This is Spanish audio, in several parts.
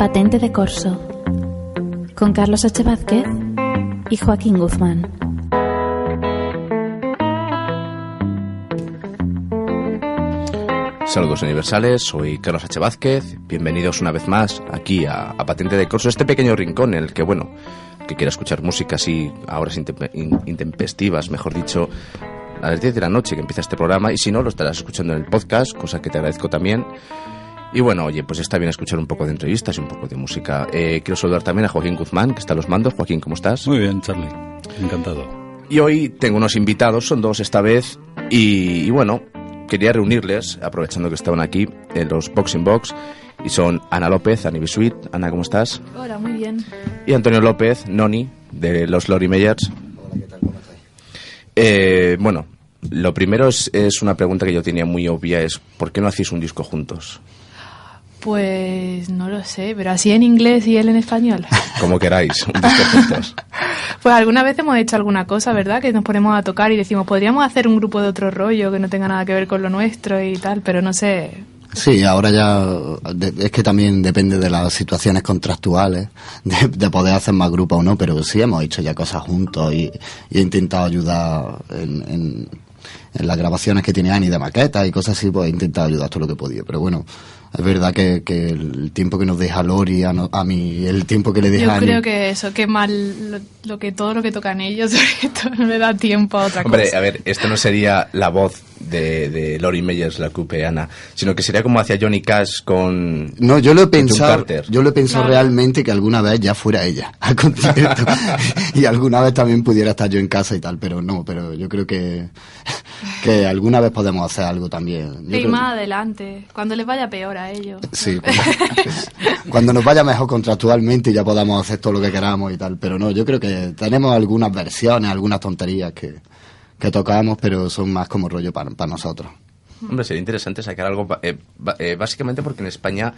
Patente de Corso con Carlos H. Vázquez y Joaquín Guzmán. Saludos universales, soy Carlos H. Vázquez, bienvenidos una vez más aquí a, Patente de Corso, este pequeño rincón en el que, bueno, que quiera escuchar música así a horas intempe- in- intempestivas, mejor dicho, a las 10 de la noche que empieza este programa, y si no, lo estarás escuchando en el podcast, cosa que te agradezco también. Y bueno, oye, pues está bien escuchar un poco de entrevistas y un poco de música. Eh, quiero saludar también a Joaquín Guzmán, que está a los mandos. Joaquín, ¿cómo estás? Muy bien, Charlie. Encantado. Y hoy tengo unos invitados, son dos esta vez, y, y bueno, quería reunirles, aprovechando que estaban aquí, en los Boxing Box, y son Ana López, Annie Bisuit. Ana, ¿cómo estás? Hola, muy bien. Y Antonio López, Noni, de los Lori Meyers. Eh, bueno, lo primero es, es una pregunta que yo tenía muy obvia, es ¿por qué no hacéis un disco juntos? Pues no lo sé, pero así en inglés y él en español. Como queráis, un. Pues alguna vez hemos hecho alguna cosa, ¿verdad? Que nos ponemos a tocar y decimos, podríamos hacer un grupo de otro rollo que no tenga nada que ver con lo nuestro y tal, pero no sé. Sí, ahora ya de- es que también depende de las situaciones contractuales, de, de poder hacer más grupos o no, pero sí hemos hecho ya cosas juntos y, y he intentado ayudar en, en, en las grabaciones que tiene Ani de maquetas y cosas así, pues he intentado ayudar todo lo que he podido. Pero bueno, es verdad que, que el tiempo que nos deja Lori a, no- a mí, el tiempo que le deja Yo a creo que eso, que mal lo, lo que todo lo que tocan ellos, esto no le da tiempo a otra Hombre, cosa. a ver, esto no sería la voz de, de Lori Meyers, la coupe Ana, sino que sería como hacia Johnny Cash con... No, yo lo he pensado, Carter. yo lo he pensado Claro. realmente que alguna vez ya fuera ella al concierto y alguna vez también pudiera estar yo en casa y tal, pero no, pero yo creo que que alguna vez podemos hacer algo también. Yo y más adelante, cuando les vaya peor a ellos. Sí, cuando, cuando nos vaya mejor contractualmente y ya podamos hacer todo lo que queramos y tal, pero no, yo creo que tenemos algunas versiones, algunas tonterías que, que tocamos, pero son más como rollo para, para nosotros. Hombre, sería interesante sacar algo, eh, eh, básicamente porque en España,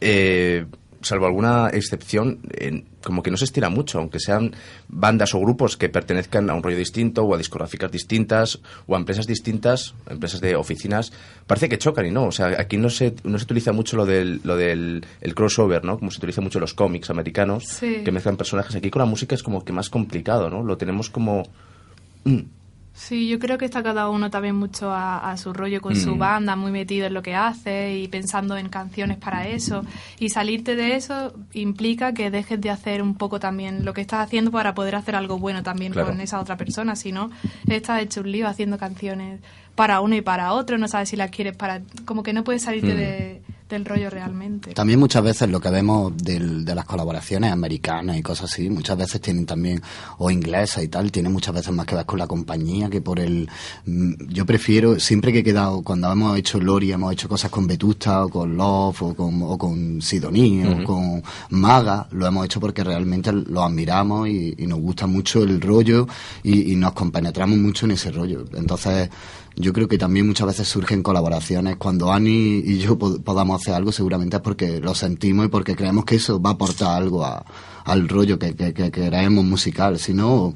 eh, salvo alguna excepción, eh, como que no se estira mucho, aunque sean bandas o grupos que pertenezcan a un rollo distinto o a discográficas distintas o a empresas distintas, empresas de oficinas, parece que chocan y no. O sea, aquí no se, no se utiliza mucho lo del, lo del el crossover, ¿no? Como se utiliza mucho en los cómics americanos, Sí. que mezclan personajes. Aquí con la música es como que más complicado, ¿no? Lo tenemos como... mm, Sí, yo creo que está cada uno también mucho a, a su rollo con su Mm. banda, muy metido en lo que hace y pensando en canciones para eso. Y salirte de eso implica que dejes de hacer un poco también lo que estás haciendo para poder hacer algo bueno también Claro. con esa otra persona. Si no, estás hecho un lío haciendo canciones para uno y para otro, no sabes si las quieres para... Como que no puedes salirte Mm. de- del rollo realmente. También muchas veces lo que vemos del- de las colaboraciones americanas y cosas así, muchas veces tienen también, o inglesas y tal, tienen muchas veces más que ver con la compañía que por el... mm, Yo prefiero, siempre que he quedado, cuando hemos hecho Lori, hemos hecho cosas con Vetusta, o con Love, o con, o con Sidoní, o con Maga, lo hemos hecho porque realmente lo admiramos y, y nos gusta mucho el rollo y, y nos compenetramos mucho en ese rollo. Entonces, yo creo que también muchas veces surgen colaboraciones. Cuando Ani y yo pod- podamos hacer algo, seguramente es porque lo sentimos y porque creemos que eso va a aportar algo a- al rollo que, que, que queremos musical. Si no,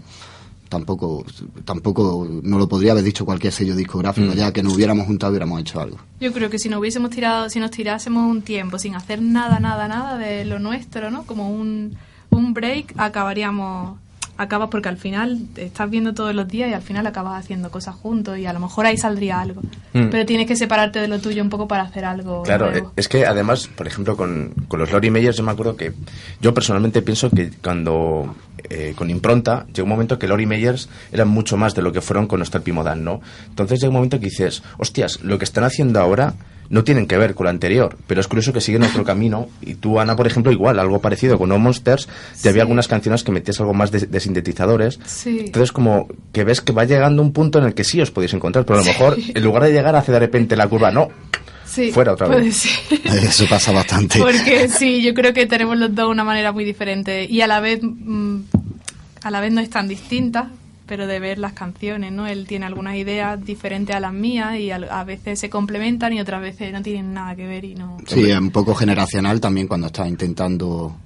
tampoco, tampoco no lo podría haber dicho cualquier sello discográfico. Mm. Ya que nos hubiéramos juntado, hubiéramos hecho algo. Yo creo que si nos hubiésemos tirado, si nos tirásemos un tiempo sin hacer nada, nada, nada de lo nuestro, ¿no? Como un, un break, acabaríamos, acabas porque al final te estás viendo todos los días y al final acabas haciendo cosas juntos y a lo mejor ahí saldría algo. Mm. Pero tienes que separarte de lo tuyo un poco para hacer algo Claro, nuevo. eh, es que además, por ejemplo, con, con los Lori Meyers, yo me acuerdo que yo personalmente pienso que cuando eh, con Impronta llegó un momento que Lori Meyers eran mucho más de lo que fueron con Oscar Pimodan, ¿no? Entonces llega un momento que dices, hostias, lo que están haciendo ahora no tienen que ver con lo anterior, pero es curioso que siguen otro camino. Y tú, Ana, por ejemplo, igual, algo parecido con No Monsters, te había algunas canciones que metías algo más de, de sintetizadores. Sí. Entonces, como que ves que va llegando un punto en el que sí os podéis encontrar, pero a lo mejor, en lugar de llegar hacia de repente la curva, no, Sí, fuera otra vez. Eso pasa bastante. Porque sí, yo creo que tenemos los dos una manera muy diferente y a la vez mm, a la vez no es tan distinta, pero de ver las canciones, ¿no? Él tiene algunas ideas diferentes a las mías y al- a, veces se complementan y otras veces no tienen nada que ver y no. Sí, es un poco generacional también cuando estás intentando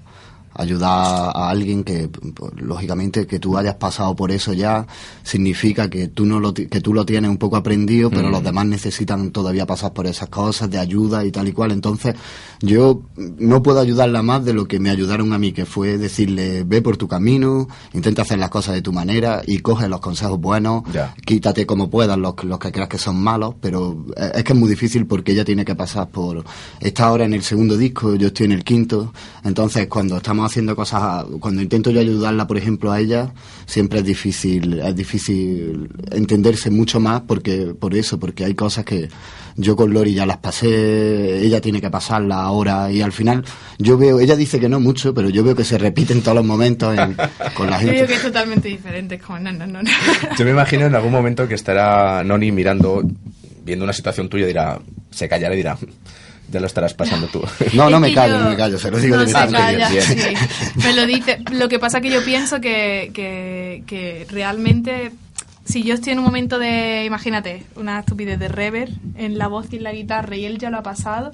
ayudar a alguien que, pues, lógicamente, que tú hayas pasado por eso ya, significa que tú, no lo, que tú lo tienes un poco aprendido, pero los demás necesitan todavía pasar por esas cosas de ayuda y tal y cual. Entonces, yo no puedo ayudarla más de lo que me ayudaron a mí, que fue decirle, ve por tu camino, intenta hacer las cosas de tu manera y coge los consejos buenos, quítate como puedas los, los que creas que son malos, pero es que es muy difícil porque ella tiene que pasar por... Está ahora en el segundo disco, yo estoy en el quinto, entonces cuando estamos haciendo cosas, cuando intento yo ayudarla, por ejemplo, a ella, siempre es difícil, es difícil entenderse mucho más porque por eso, porque hay cosas que yo con Lori ya las pasé, ella tiene que pasarlas ahora y al final yo veo, ella dice que no mucho, pero yo veo que se repite en todos los momentos con la gente. Yo creo que es totalmente diferente, como no, no, no. Yo me imagino en algún momento que estará Noni mirando, viendo una situación tuya dirá, se callará y dirá, ya lo estarás pasando tú. No, no me callo, no me callo, se lo digo no de se calla, sí. Me lo dice. Lo que pasa que yo pienso que, que, que realmente si yo estoy en un momento de, imagínate, una estupidez de rever en la voz y en la guitarra y él ya lo ha pasado,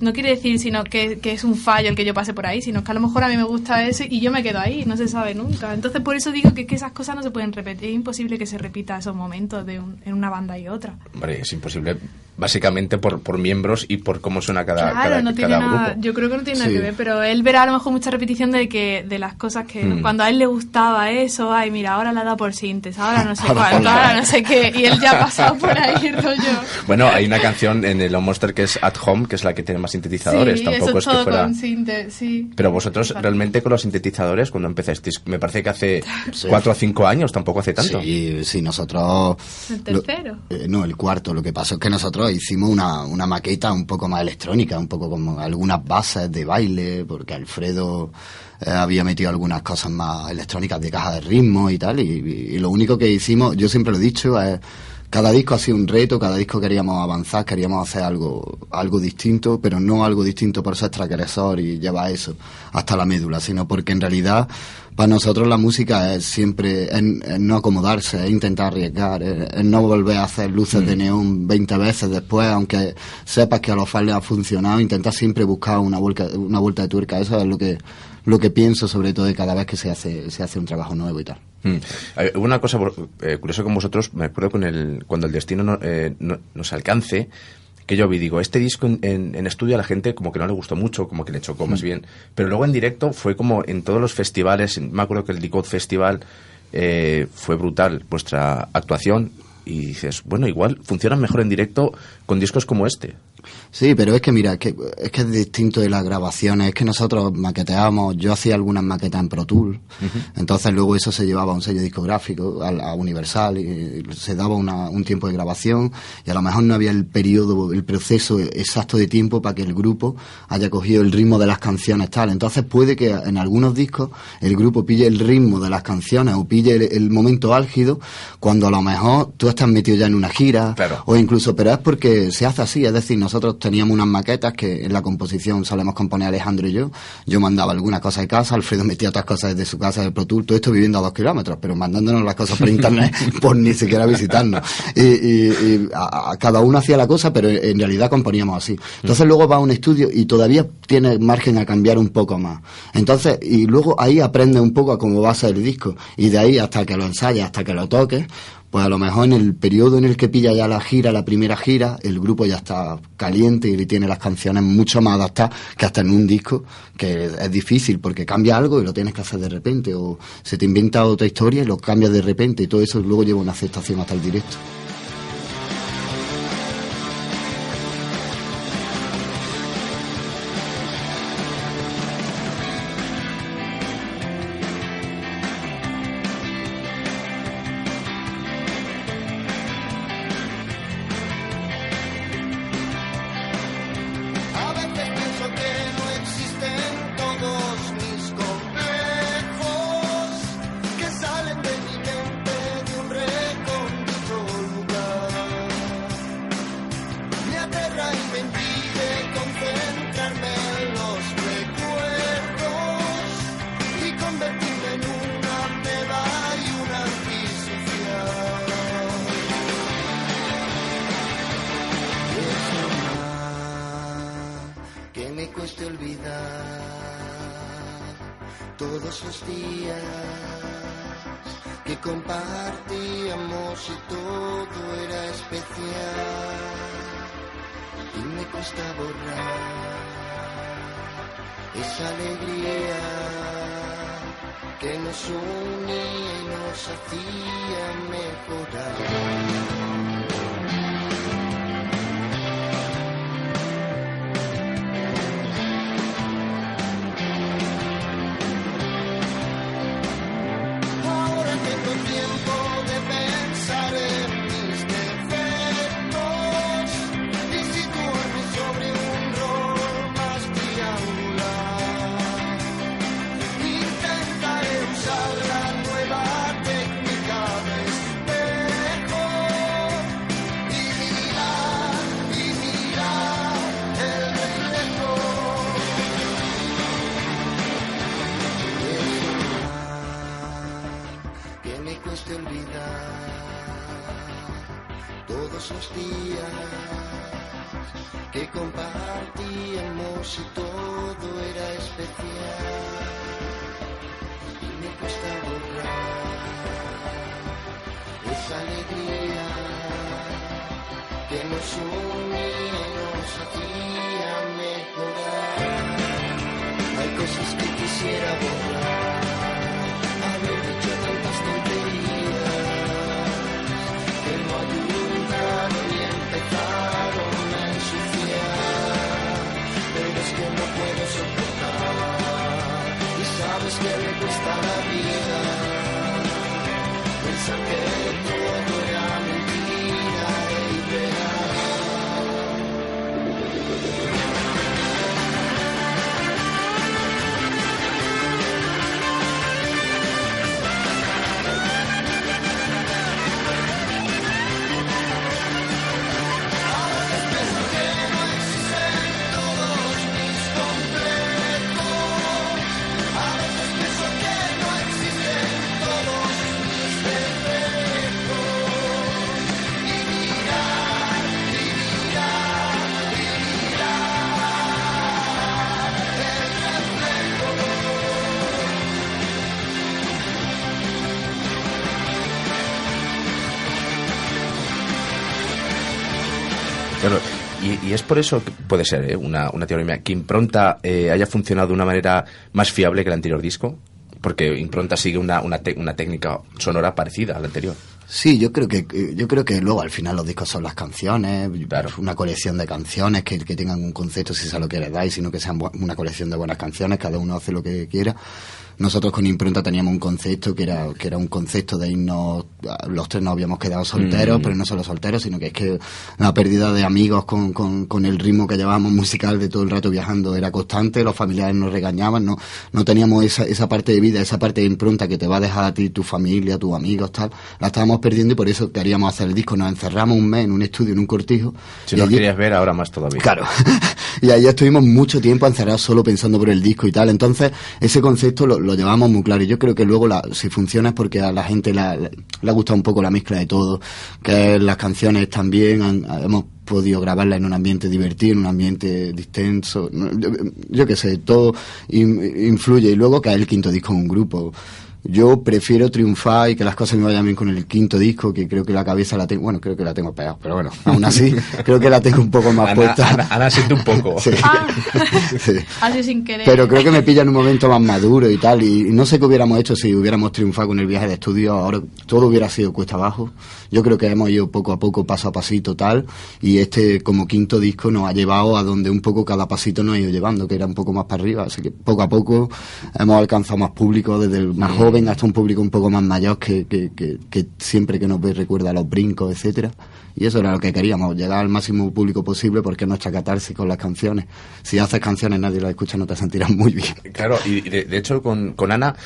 no quiere decir sino que, que, es un fallo el que yo pase por ahí, sino que a lo mejor a mí me gusta eso y yo me quedo ahí, no se sabe nunca. Entonces por eso digo que, que esas cosas no se pueden repetir, es imposible que se repita esos momentos de un, en una banda y otra. Hombre, es imposible básicamente por, por miembros y por cómo suena cada, claro, cada, no tiene cada nada, grupo. Yo creo que no tiene Sí. nada que ver, pero él verá a lo mejor mucha repetición de que de las cosas que Mm. cuando a él le gustaba eso, ay, mira, ahora la da por sintes, ahora no sé Ahora cuánto, ponla. ahora no sé qué, y él ya ha pasado por ahí, rollo. Bueno, hay una canción en el On Monster que es At Home, que es la que tiene más sintetizadores. sí, Tampoco eso es que fuera. con sinte, sí. Pero vosotros realmente con los sintetizadores, cuando empezasteis, me parece que hace cuatro o cinco años, tampoco hace tanto. Sí, sí, nosotros... El lo- tercero. eh, no, el cuarto. Lo que pasó es que nosotros hicimos una, una maqueta un poco más electrónica, un poco como algunas bases de baile, porque Alfredo eh, había metido algunas cosas más electrónicas de caja de ritmo y tal, y, y lo único que hicimos, yo siempre lo he dicho, es... Cada disco ha sido un reto, cada disco queríamos avanzar, queríamos hacer algo, algo distinto, pero no algo distinto por ser transgresor y llevar eso hasta la médula, sino porque en realidad para nosotros la música es siempre es no acomodarse, es intentar arriesgar, es, no volver a hacer luces de neón 20 veces después, aunque sepas que a los fans les ha funcionado, intentar siempre buscar una vuelta, una vuelta de tuerca, eso es lo que lo que pienso sobre todo de cada vez que se hace se hace un trabajo nuevo y tal. Mm. Una cosa eh, curiosa con vosotros, me acuerdo con el, cuando el destino no- eh, no- nos alcance, que yo vi, digo, este disco en, en- en estudio a la gente como que no le gustó mucho, como que le chocó más bien, pero luego en directo fue como en todos los festivales, me acuerdo que el Decode Festival eh, fue brutal vuestra actuación y dices, bueno, igual funcionan mejor en directo con discos como este. Sí, pero es que mira, es que, es que es distinto de las grabaciones, es que nosotros maqueteábamos, yo hacía algunas maquetas en Pro Tool, entonces luego eso se llevaba a un sello discográfico, a, a Universal, y se daba una- un tiempo de grabación, y a lo mejor no había el periodo, el proceso exacto de tiempo para que el grupo haya cogido el ritmo de las canciones tal. Entonces puede que en algunos discos el grupo pille el ritmo de las canciones o pille el, el momento álgido, cuando a lo mejor tú estás metido ya en una gira, Claro. o incluso, pero es porque se hace así, es decir, nosotros teníamos unas maquetas que en la composición solemos componer Alejandro y yo, yo mandaba algunas cosas de casa, Alfredo metía otras cosas desde su casa de Pro Tool, todo esto viviendo a dos kilómetros, pero mandándonos las cosas por internet por ni siquiera visitarnos. Y, y- y a, a cada uno hacía la cosa, pero en realidad componíamos así. Entonces luego va a un estudio y todavía tiene margen a cambiar un poco más. Entonces, y luego ahí aprende un poco a cómo va a ser el disco, y de ahí hasta que lo ensayes, hasta que lo toques, pues a lo mejor en el periodo en el que pilla ya la gira, la primera gira, el grupo ya está caliente y tiene las canciones mucho más adaptadas que hasta en un disco, que es difícil porque cambia algo y lo tienes que hacer de repente, o se te inventa otra historia y lo cambias de repente y todo eso luego lleva una aceptación hasta el directo. Cuesta borrar esa alegría que nos unía y nos hacía mejorar. Y, es por eso que puede ser ¿eh? una, una teoría que Impronta eh, haya funcionado de una manera más fiable que el anterior disco, porque Impronta sigue una, una, te- una técnica sonora parecida al anterior. Sí, yo creo que eh, yo creo que luego al final los discos son las canciones, Claro. una colección de canciones que, que tengan un concepto si se lo quieres dar, y sino que sean una colección de buenas canciones, cada uno hace lo que quiera. Nosotros con Impronta teníamos un concepto que era que era un concepto de irnos, los tres nos habíamos quedado solteros, Mm. pero no solo solteros, sino que es que la pérdida de amigos con, con, con el ritmo que llevábamos musical de todo el rato viajando era constante, los familiares nos regañaban, no, no teníamos esa, esa parte de vida, esa parte de impronta que te va a dejar a ti tu familia, tus amigos, tal, la estábamos perdiendo y por eso queríamos hacer el disco, nos encerramos un mes en un estudio, en un cortijo. Si no allí- querías ver, ahora más todavía. Claro. y ahí estuvimos mucho tiempo encerrados solo pensando por el disco y tal. Entonces, ese concepto lo, lo llevamos muy claro. Y yo creo que luego, la, si funciona, es porque a la gente la- le ha gustado un poco la mezcla de todo. Que las canciones también han- hemos podido grabarlas en un ambiente divertido, en un ambiente distenso. Yo, yo qué sé, todo in- influye. Y luego es el quinto disco en un grupo. Yo prefiero triunfar y que las cosas me vayan bien con el quinto disco, que creo que la cabeza la tengo, bueno, creo que la tengo pegada, pero bueno, aún así, creo que la tengo un poco más Ana, puesta. Ana, Ana siente un poco. Sí. Ah. Sí. Así sin querer. Pero creo que me pilla en un momento más maduro y tal. Y no sé qué hubiéramos hecho si hubiéramos triunfado con el viaje de estudio. Ahora todo hubiera sido cuesta abajo. Yo creo que hemos ido poco a poco, paso a pasito, tal. Y este, como quinto disco, nos ha llevado a donde un poco cada pasito nos ha ido llevando, que era un poco más para arriba. Así que poco a poco hemos alcanzado más público, desde el más joven hasta un público un poco más mayor que, que, que, siempre que nos ve recuerda los brincos, etcétera. Y eso era lo que queríamos, llegar al máximo público posible porque es nuestra catarsis con las canciones. Si haces canciones nadie las escucha, no te sentirás muy bien. Claro, y y de, de hecho con, con Ana,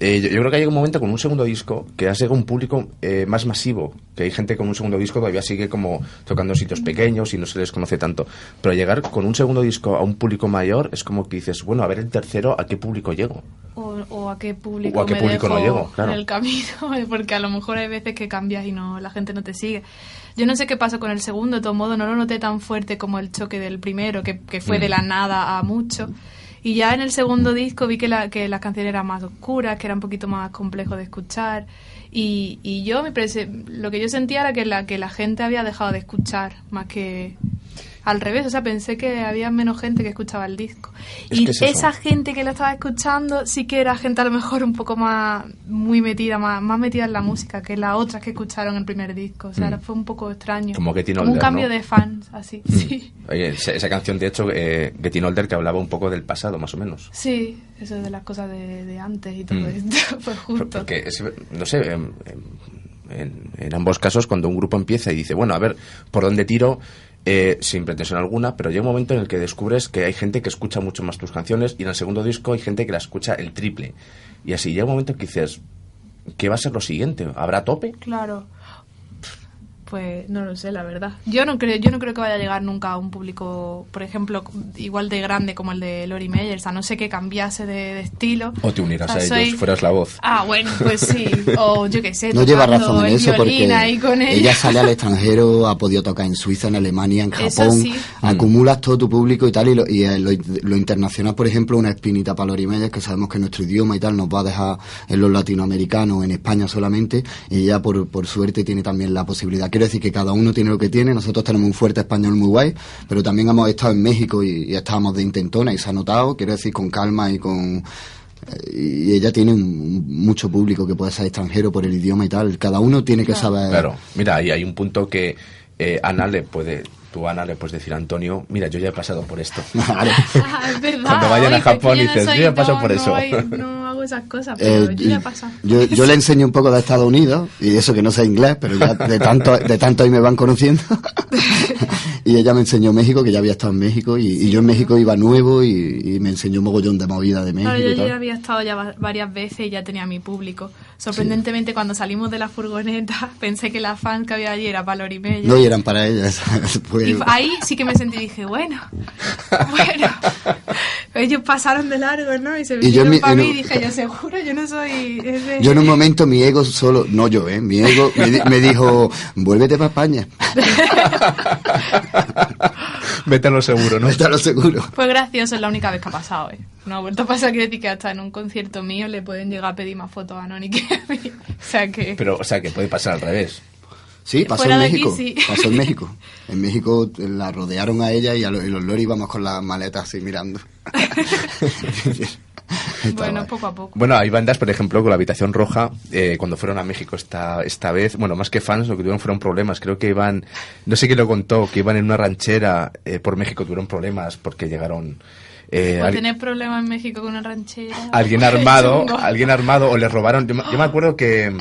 eh, yo, yo creo que hay un momento con un segundo disco que has llegado a un público eh, más masivo, que hay gente con un segundo disco todavía sigue como tocando en sitios pequeños y no se les conoce tanto, pero llegar con un segundo disco a un público mayor es como que dices, bueno, a ver el tercero, ¿a qué público llego? O, o a qué público, O a qué me público no llego, claro. en el camino, porque a lo mejor hay veces que cambias y no la gente no te sigue. Yo no sé qué pasó con el segundo, de todo modo no lo noté tan fuerte como el choque del primero, que, que fue de la Mm. nada a mucho. Y ya en el segundo disco vi que, la, que las canciones eran más oscuras, que era un poquito más complejo de escuchar. Y, y yo, me lo que yo sentía era que la, que la gente había dejado de escuchar, más que al revés. O sea, pensé que había menos gente que escuchaba el disco. Es y es esa gente que lo estaba escuchando sí que era gente a lo mejor un poco más, muy metida, más, más metida en la música que las otras que escucharon el primer disco. O sea, Mm. fue un poco extraño. Como Getting Como un cambio ¿no? de fans, así. Sí. Oye, esa, esa canción, de hecho, eh, Getting Older, que hablaba un poco del pasado, más o menos. Sí, eso de las cosas de, de antes y todo Mm. esto. Pues justo. Porque, es- no sé, em, em, en, en ambos casos, cuando un grupo empieza y dice, bueno, a ver, ¿por dónde tiro? Eh, sin pretensión alguna, pero llega un momento en el que descubres que hay gente que escucha mucho más tus canciones y en el segundo disco hay gente que la escucha el triple. Y así llega un momento en que dices, ¿qué va a ser lo siguiente? ¿Habrá tope? Claro. Pues no lo sé, la verdad. Yo no creo, yo no creo que vaya a llegar nunca a un público, por ejemplo, igual de grande como el de Lori Meyers, a no ser que cambiase de, de estilo. O te unirás O sea, a soy- ellos, fueras la voz. Ah, bueno, pues sí. O yo qué sé. No lleva razón en eso porque ella ella. sale al extranjero, ha podido tocar en Suiza, en Alemania, en Eso Japón, sí. acumulas todo tu público y tal, y lo, y, eh, lo, lo internacional, por ejemplo, una espinita para Lori Meyers, que sabemos que nuestro idioma y tal nos va a dejar en los latinoamericanos, en España solamente, y ella por, por suerte tiene también la posibilidad. Quiero decir que cada uno tiene lo que tiene, nosotros tenemos un fuerte español muy guay, pero también hemos estado en México y, y estábamos de intentona y se ha notado, quiero decir, con calma y con y ella tiene un- mucho público que puede ser extranjero por el idioma y tal. Cada uno tiene que saber. Claro, mira, ahí hay un punto que eh, Ana le puede, tú Ana le puedes decir a Antonio, mira, yo ya he pasado por esto. Ah, es verdad. Cuando vayan a Oye, Japón dices, no yo ya paso no, por no eso. hay- No esas cosas, Eh, pero yo ya he pasado. yo, yo le enseño un poco de Estados Unidos y eso que no sé inglés, pero ya de tanto de tanto ahí me van conociendo. y ella me enseñó México, que ya había estado en México, y, y yo en México iba nuevo y, y me enseñó un mogollón de movida de México. Claro, yo, y tal. ya había estado ya va- varias veces y ya tenía mi público. Sorprendentemente, cuando salimos de la furgoneta, pensé que la fan que había allí era para Lori Meyer. No, y eran para ellas. Y ahí sí que me sentí y dije, bueno, bueno. Ellos pasaron de largo, ¿no? Y se vinieron para mí y dije, yo seguro, yo no soy... ese". Yo en un momento mi ego solo, no yo, ¿eh? Mi ego me, me dijo, vuélvete para España. Vete a lo seguro, ¿no? Está lo seguro. Fue gracioso, es la única vez que ha pasado, ¿eh? No ha vuelto a pasar, quiere decir que hasta en un concierto mío le pueden llegar a pedir más fotos a Noni que a mí. O sea que... Pero, o sea, que puede pasar al revés. Sí, pasó Fuera en de aquí, México. sí. Pasó en México. En México la rodearon a ella y a los, y los Lori íbamos con las maletas así mirando. Bueno, poco a poco. Bueno, hay bandas, por ejemplo, con la Habitación Roja, eh, cuando fueron a México esta, esta vez, bueno, más que fans, lo que tuvieron fueron problemas. Creo que iban, no sé quién lo contó, que iban en una ranchera eh, por México, tuvieron problemas porque llegaron... eh, al- tener problemas en México con una ranchera. alguien armado, alguien armado, o les robaron. Yo, yo me acuerdo que.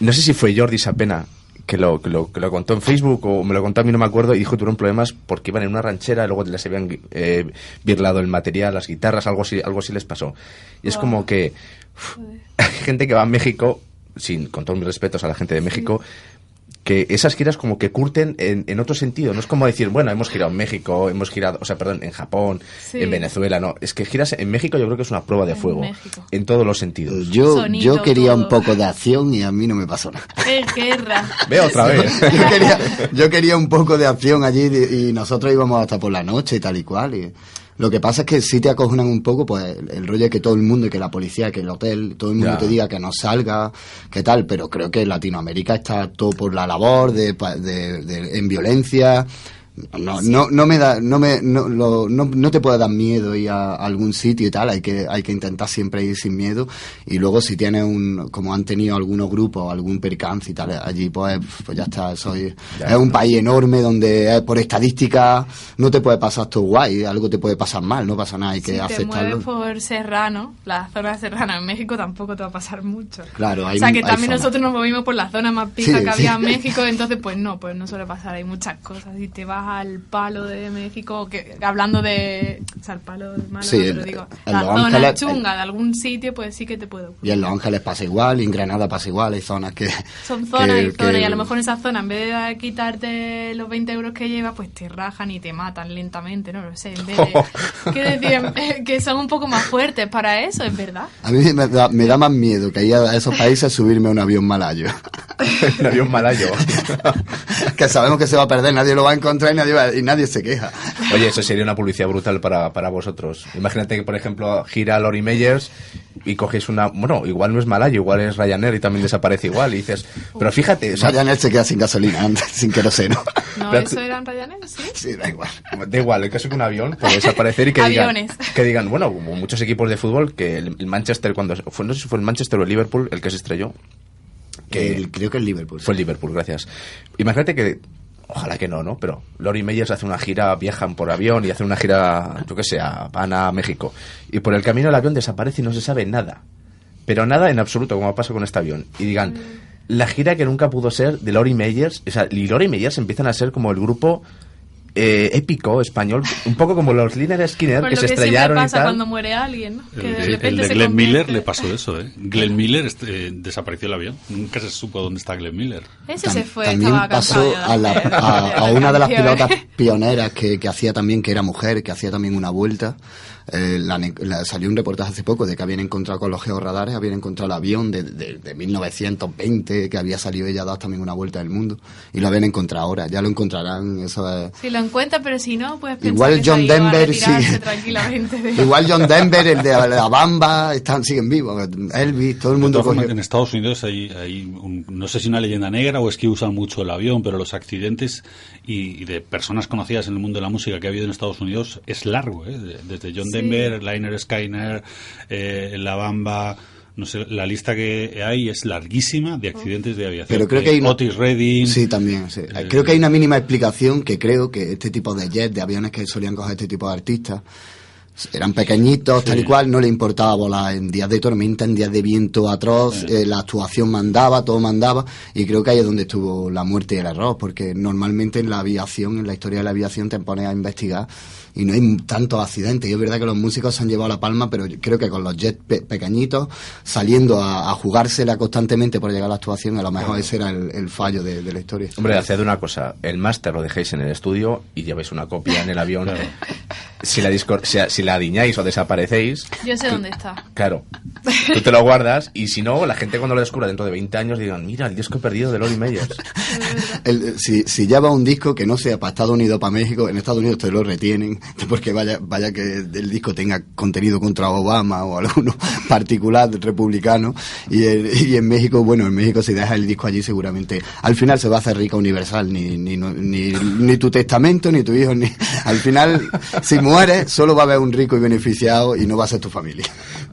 No sé si fue Jordi Sapena que lo, que, lo, que lo contó en Facebook o me lo contó a mí, no me acuerdo, y dijo que tuvieron problemas porque iban en una ranchera, y luego les habían eh, birlado el material, las guitarras, algo así, algo así les pasó. Y es como que hay gente que va a México, sin, con todos mis respetos a la gente de México, que esas giras como que curten en, en otro sentido. No es como decir, bueno, hemos girado en México, hemos girado, o sea, perdón, en Japón, Sí. en Venezuela, no. Es que giras en México yo creo que es una prueba de En fuego. México. En todos los sentidos. Yo, Sonido, yo quería un poco de acción y a mí no me pasó nada. ¡Qué guerra! Ve otra vez. Yo quería, yo quería un poco de acción allí y, y nosotros íbamos hasta por la noche y tal y cual. Y lo que pasa es que si te acojonan un poco, pues el, el rollo es que todo el mundo, que la policía, que el hotel, todo el mundo te diga que no salga, que tal, pero creo que Latinoamérica está todo por la labor de, de- de- en violencia. No, no, no me da, no me, no, lo- no, no te puede dar miedo ir a algún sitio y tal, hay que, hay que intentar siempre ir sin miedo y luego si tienes un, como han tenido algunos grupos, algún percance y tal, allí pues, pues ya está, soy, Ya, es un país enorme donde eh, por estadística no te puede pasar todo guay, algo te puede pasar mal, no pasa nada, hay que si te aceptarlo. mueves por Serrano, la zona serrana en México tampoco te va a pasar mucho. Claro, hay o sea que también nosotros nos movimos por la zona más pija Sí, que sí. había en México, entonces pues no, pues no suele pasar, hay muchas cosas. Si te vas al palo de México, que hablando de, o sea, el palo de Málaga, Sí, pero digo, en la Los zona Ángeles- chunga de algún sitio, pues sí que te ocurrir. Y en Los Ángeles pasa igual, y en Granada pasa igual, hay zonas que... Son zonas que- y zonas, que- y a lo mejor en esa zona, en vez de quitarte los 20 euros que llevas, pues te rajan y te matan lentamente, no lo sé. En vez de, que eh, que son un poco más fuertes para eso, es verdad. A mí me da, me da más miedo que ir a esos países subirme a un avión malayo. un avión malayo. que sabemos que se va a perder, nadie lo va a encontrar nadie, va- y nadie se queja. Oye, eso sería una publicidad brutal para, para vosotros. Imagínate que, por ejemplo, gira Lori Meyers y coges una... Bueno, igual no es malayo, igual es Ryanair y también desaparece igual. Y dices, pero fíjate, o sea, Ryanair se queda sin gasolina, antes, sin queroseno. No, Pero eso tú- eran Ryanair, sí. Sí, da igual. Da igual, el caso que un avión puede desaparecer y que digan, que digan, bueno, como muchos equipos de fútbol, que el, el Manchester, cuando fue, no sé si fue el Manchester o el Liverpool el que se estrelló, que El- creo que es Liverpool. fue el Liverpool, gracias. Imagínate que, ojalá que no, ¿no? Pero Lori Meyers hace una gira, viajan por avión y hacen una gira, yo qué sé, van a México. Y por el camino el avión desaparece y no se sabe nada. Pero nada en absoluto, como pasa con este avión. Y digan, la gira que nunca pudo ser de Lori Meyers, o sea, y Lori Meyers empiezan a ser como el grupo eh, épico español, un poco como los Liner Skinner Por que lo se que estrellaron siempre y pasa tal. cuando muere alguien, ¿no? Que El de de, repente el de se Glenn Miller le pasó eso, ¿eh? Glenn Miller este, eh, desapareció el avión. Nunca se supo dónde está Glenn Miller. Ese se fue, también estaba pasó a, la- a- a una de las canciones. pilotas pioneras que, que hacía también, que era mujer, que hacía también una vuelta. Eh, la ne- la- salió un reportaje hace poco de que habían encontrado con los georradares, habían encontrado el avión de, de, de 1920, que había salido ella a dar también una vuelta del mundo. Y lo habían encontrado ahora, ya lo encontrarán. Eso es- Si lo encuentra, pero si no, pues pensar Igual que John Denver, sí. de- Igual John Denver, el de la Bamba, están, siguen vivos. Elvis, todo el mundo cogió- en Estados Unidos hay, hay un- no sé si una leyenda negra o es que usan mucho el avión, pero los accidentes y, y de personas conocidas en el mundo de la música que ha habido en Estados Unidos es largo, ¿eh? De- desde John Sí. Denver, Liner Skyner, eh, La Bamba, no sé, la lista que hay es larguísima de accidentes de aviación. Pero creo que hay una- Otis Redding. Sí, también. sí. Eh, Creo que hay una mínima explicación que creo que este tipo de jets, de aviones que solían coger este tipo de artistas, eran pequeñitos, tal y cual, no le importaba volar en días de tormenta, en días de viento atroz, eh, la actuación mandaba, todo mandaba, y creo que ahí es donde estuvo la muerte y el error, porque normalmente en la aviación, en la historia de la aviación, te pones a investigar y no hay tantos accidentes. Y es verdad que los músicos se han llevado la palma, pero yo creo que con los jets pe- pequeñitos, saliendo a, a jugársela constantemente por llegar a la actuación, a lo mejor ese era el, el fallo de, de la historia. Hombre, haced una cosa, el máster lo dejéis en el estudio y lleváis una copia en el avión. Si la, disco- si, si la adiñáis o desaparecéis, Yo sé dónde está. claro, tú te lo guardas y si no, la gente cuando lo descubra dentro de 20 años digan, mira, el disco perdido de Lori Meyers. El- si, si lleva un disco que no sea para Estados Unidos o para México, en Estados Unidos te lo retienen, porque vaya, vaya que el disco tenga contenido contra Obama o alguno particular republicano, y, en- y en México, bueno, en México si dejas el disco allí seguramente, al final se va a hacer rica universal, ni, ni, ni, ni tu testamento, ni tu hijo, ni, al final, si mueres, solo va a haber un rico y beneficiado y no va a ser tu familia.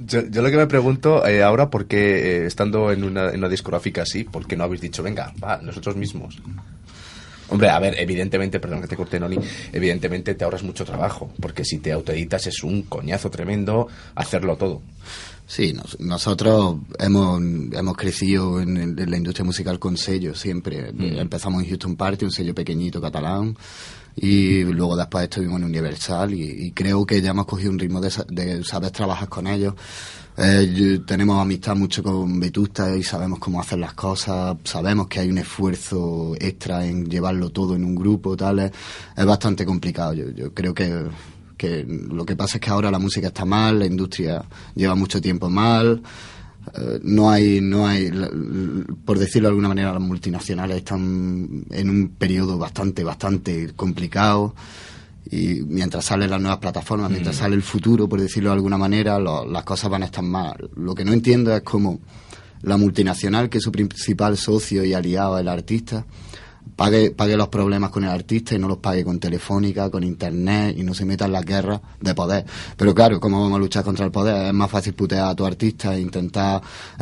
Yo, yo lo que me pregunto eh, ahora, ¿por qué, eh, estando en una, en una discográfica así, por qué no habéis dicho, venga, va, nosotros mismos? Hombre, a ver, evidentemente, perdón que te corté, Noni, evidentemente te ahorras mucho trabajo, porque si te autoeditas es un coñazo tremendo hacerlo todo. Sí, nos- nosotros hemos, hemos crecido en, la industria musical con sellos siempre. Empezamos en Houston Party, un sello pequeñito catalán, y luego después estuvimos en Universal y, creo que ya hemos cogido un ritmo de, de saber trabajar con ellos. Eh, tenemos amistad mucho con Vetusta y sabemos cómo hacer las cosas, sabemos que hay un esfuerzo extra en llevarlo todo en un grupo, tal, es, es bastante complicado. Yo, yo creo que, que lo que pasa es que ahora la música está mal, la industria lleva mucho tiempo mal, eh, no hay, no hay, por decirlo de alguna manera, las multinacionales están en un periodo bastante, bastante complicado y mientras salen las nuevas plataformas, mientras sale el futuro, por decirlo de alguna manera, lo- las cosas van a estar mal. Lo que no entiendo es cómo la multinacional, que es su principal socio y aliado, el artista, pague, pague los problemas con el artista y no los pague con telefónica, con internet y no se meta en la guerra de poder. Pero claro, ¿cómo vamos a luchar contra el poder? Es más fácil putear a tu artista e intentar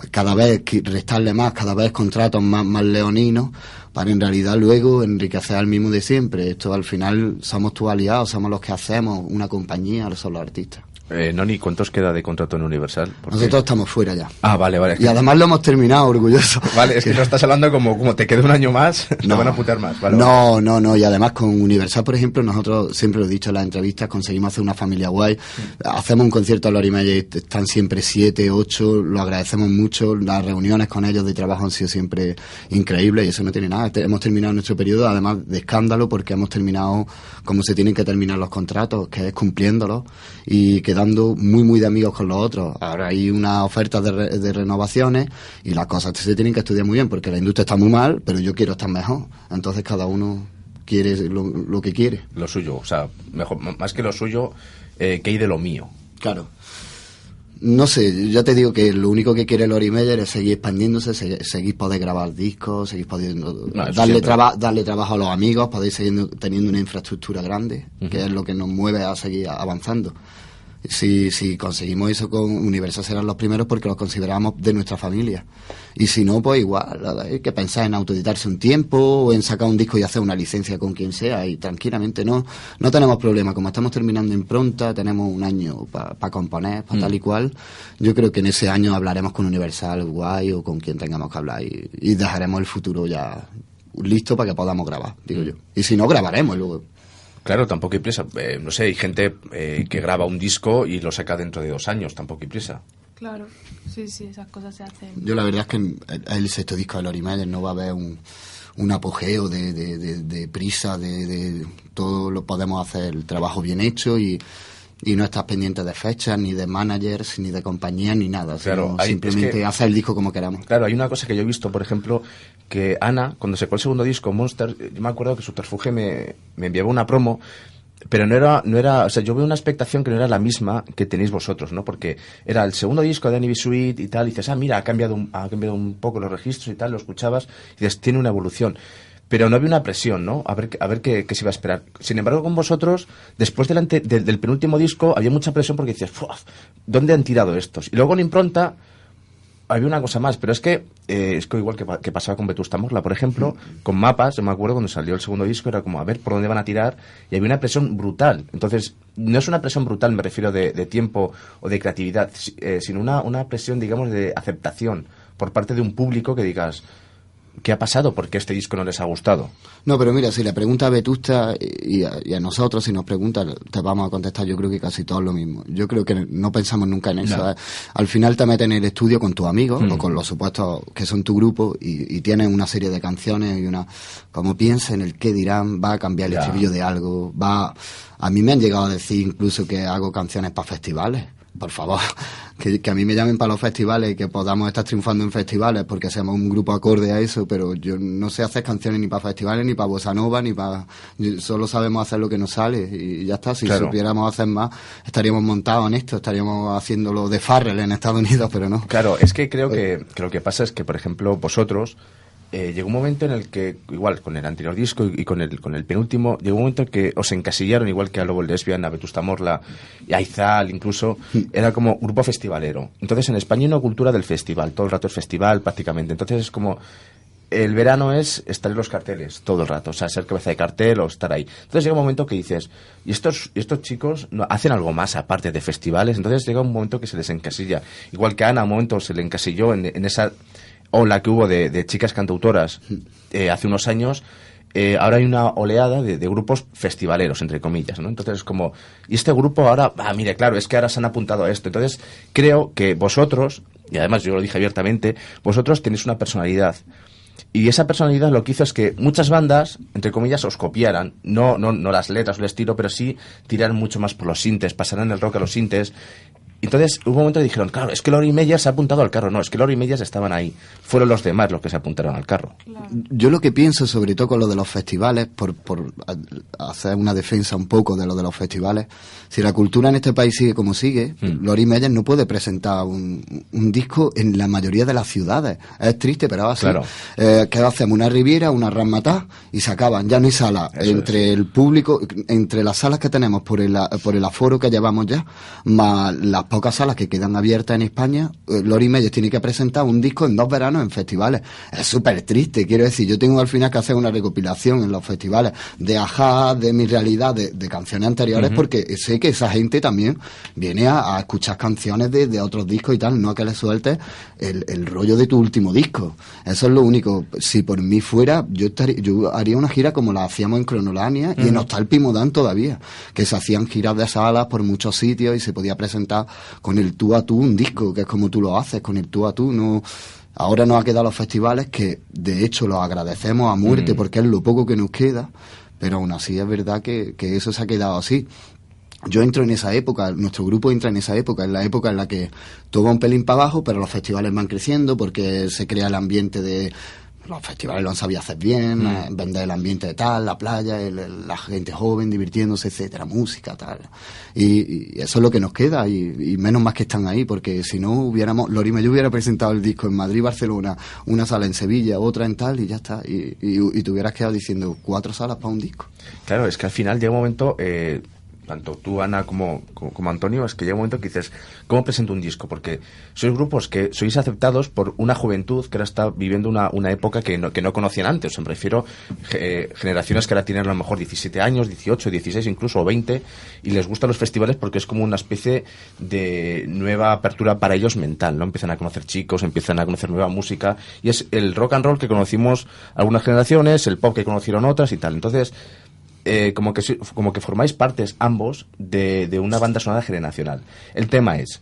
cada vez restarle más, cada vez contratos más, más leoninos para en realidad luego enriquecer al mismo de siempre. Esto al final somos tus aliados, somos los que hacemos una compañía, son los artistas. Eh, Noni, ¿cuánto os queda de contrato en Universal? Nosotros estamos fuera ya. Ah, vale, vale. Y además lo hemos terminado, orgulloso. Vale, es que no estás hablando como, como te queda un año más, te van a putear más. Vale, vale. no, no, no. Y además con Universal, por ejemplo, nosotros siempre lo he dicho en las entrevistas, conseguimos hacer una familia guay. Hacemos un concierto a Lori Meyer, están siempre siete, ocho, lo agradecemos mucho. Las reuniones con ellos de trabajo han sido siempre increíbles y eso no tiene nada. Hemos terminado nuestro periodo, además de escándalo, porque hemos terminado como se tienen que terminar los contratos, que es cumpliéndolos y quedando quedando muy, muy de amigos con los otros. Ahora hay una oferta de, re- de renovaciones y las cosas se tienen que estudiar muy bien porque la industria está muy mal, pero yo quiero estar mejor. Entonces cada uno quiere lo, lo que quiere. Lo suyo, o sea, mejor, más que lo suyo, eh, que hay de lo mío. Claro. No sé, ya te digo que lo único que quiere Lori Meyer es seguir expandiéndose, se- seguir poder grabar discos, seguir No, eso darle, traba- darle trabajo a los amigos, poder seguir teniendo una infraestructura grande, que es lo que nos mueve a seguir avanzando. Si, si conseguimos eso con Universal serán los primeros porque los consideramos de nuestra familia. Y si no, pues igual, hay que pensar en autoeditarse un tiempo o en sacar un disco y hacer una licencia con quien sea y tranquilamente no, no tenemos problema. Como estamos terminando impronta, tenemos un año para componer, para tal y cual. Yo creo que en ese año hablaremos con Universal, Guay o con quien tengamos que hablar y, y dejaremos el futuro ya listo para que podamos grabar, digo yo. Y si no, grabaremos luego. Claro, tampoco hay prisa. Eh, no sé, hay gente eh, que graba un disco y lo saca dentro de dos años, tampoco hay prisa. Claro, sí, sí, esas cosas se hacen. Yo la verdad es que en el, sexto disco de Lori Meyer no va a haber un, un apogeo de, de- de- de prisa, de, de- todo lo podemos hacer el trabajo bien hecho y, y no estás pendiente de fechas, ni de managers, ni de compañías, ni nada. Claro, sino hay- simplemente es que- hacer el disco como queramos. Claro, hay una cosa que yo he visto, por ejemplo, que Ana, cuando sacó el segundo disco, Monster, yo me acuerdo que Subterfuge me, me enviaba una promo, pero no era, no era, o sea, yo veo una expectación que no era la misma que tenéis vosotros, ¿no? Porque era el segundo disco de Annie. Sweet y tal, y dices, ah, mira, ha cambiado un, ha cambiado un poco los registros y tal, lo escuchabas, y dices, tiene una evolución. Pero no había una presión, ¿no? A ver, a ver qué, se iba a esperar. Sin embargo, con vosotros, después del, ante- del, penúltimo disco, había mucha presión porque "Fua, ¿dónde han tirado estos? Y luego en impronta, había una cosa más, pero es que eh, es que igual que, que pasaba con Vetusta Morla, por ejemplo, con mapas, yo me acuerdo cuando salió el segundo disco, era como a ver por dónde van a tirar, y había una presión brutal. Entonces, no es una presión brutal, me refiero de, de tiempo o de creatividad, eh, sino una, una presión, digamos, de aceptación por parte de un público que digas, ¿qué ha pasado? ¿Por qué este disco no les ha gustado? No, pero mira, si le pregunta a Vetusta y a, y a nosotros, si nos pregunta, te vamos a contestar, yo creo que casi todos lo mismo. Yo creo que no pensamos nunca en eso. No. ¿eh? Al final te metes en el estudio con tus amigos Mm. o con los supuestos que son tu grupo y, y tienes una serie de canciones y una... Como piensa en el qué dirán, va a cambiar el Ya. estribillo de algo, va... A mí me han llegado a decir incluso que hago canciones para festivales. Por favor, que, que a mí me llamen para los festivales y que podamos estar triunfando en festivales porque seamos un grupo acorde a eso, pero yo no sé hacer canciones ni para festivales, ni para bossa nova, ni para... Solo sabemos hacer lo que nos sale y ya está. Si Claro. supiéramos hacer más, estaríamos montados en esto, estaríamos haciéndolo de Farrell en Estados Unidos, pero no. Claro, es que creo que, que lo que pasa es que, por ejemplo, vosotros, eh, llegó un momento en el que, igual con el anterior disco y, con el con el penúltimo, llegó un momento en que os encasillaron, igual que a Lobo Lesbian, a Vetusta Morla y a Izal incluso, era como grupo festivalero. Entonces en España hay una cultura del festival, todo el rato es festival prácticamente. Entonces es como, el verano es estar en los carteles todo el rato, o sea, ser cabeza de cartel o estar ahí. Entonces llega un momento que dices, ¿y estos, y estos chicos no, hacen algo más aparte de festivales? Entonces llega un momento que se les encasilla. Igual que a Ana, un momento se le encasilló en, en esa ola que hubo de, de chicas cantautoras eh, hace unos años. eh, ahora hay una oleada de, de grupos festivaleros, entre comillas, ¿no? Entonces es como, y este grupo ahora, ah, mire, claro, es que ahora se han apuntado a esto. Entonces creo que vosotros, y además yo lo dije abiertamente, vosotros tenéis una personalidad. Y esa personalidad lo que hizo es que muchas bandas, entre comillas, os copiaran. No, no, no las letras o el estilo, pero sí tiraran mucho más por los sintes, pasaran el rock a los sintes. Entonces hubo un momento que dijeron, claro, es que Lori Meyer se ha apuntado al carro. No, es que Lori Meyer estaban ahí. Fueron los demás los que se apuntaron al carro. Yo lo que pienso, sobre todo con lo de los festivales, por, por a- hacer una defensa un poco de lo de los festivales, si la cultura en este país sigue como sigue, Mm. Lori Meyer no puede presentar un, un disco en la mayoría de las ciudades. Es triste, pero así. Claro. Eh, ¿Qué hacemos? Una Riviera, una Ramatá y se acaban. Ya no hay sala. Eso entre el público, entre las salas que tenemos por el, por el aforo que llevamos ya, más las pocas salas que quedan abiertas en España, eh, Lori Meyer tiene que presentar un disco en dos veranos en festivales. Es súper triste, quiero decir, yo tengo al final que hacer una recopilación en los festivales de Ajá, de mi realidad, de, de canciones anteriores, porque sé que esa gente también viene a, a escuchar canciones de, de otros discos y tal, no a que le sueltes el, el rollo de tu último disco. Eso es lo único. Si por mí fuera, yo estaría, yo haría una gira como la hacíamos en Cronolania y en Hostal Pimodán todavía, que se hacían giras de salas por muchos sitios y se podía presentar con el tú a tú un disco, que es como tú lo haces, con el tú a tú, no... Ahora nos ha quedado los festivales que de hecho los agradecemos a muerte porque es lo poco que nos queda, pero aún así es verdad que, que eso se ha quedado así. yo entro en esa época, nuestro grupo entra en esa época, en la época en la que todo va un pelín para abajo, pero los festivales van creciendo porque se crea el ambiente de los festivales lo han sabido hacer bien, eh, vender el ambiente de tal, la playa, el- el- la gente joven divirtiéndose, etcétera, música, tal. Y, y eso es lo que nos queda, y, y menos más que están ahí, porque si no hubiéramos, Lorima, yo hubiera presentado el disco en Madrid, Barcelona, una sala en Sevilla, otra en tal, y ya está. Y, y, y te hubieras quedado diciendo cuatro salas para un disco. Claro, es que al final llega un momento, eh, tanto tú, Ana, como, como, Antonio, es que llega un momento que dices, ¿cómo presento un disco? Porque sois grupos que sois aceptados por una juventud que ahora está viviendo una, una época que no, que no conocían antes. O sea, me refiero eh, generaciones que ahora tienen a lo mejor 17 años, 18, 16 incluso, o 20, y les gustan los festivales porque es como una especie de nueva apertura para ellos mental, ¿no? Empiezan a conocer chicos, empiezan a conocer nueva música, y es el rock and roll que conocimos algunas generaciones, el pop que conocieron otras y tal. Entonces, eh, como, que, como que formáis partes ambos de, de una banda sonora generacional. El tema es,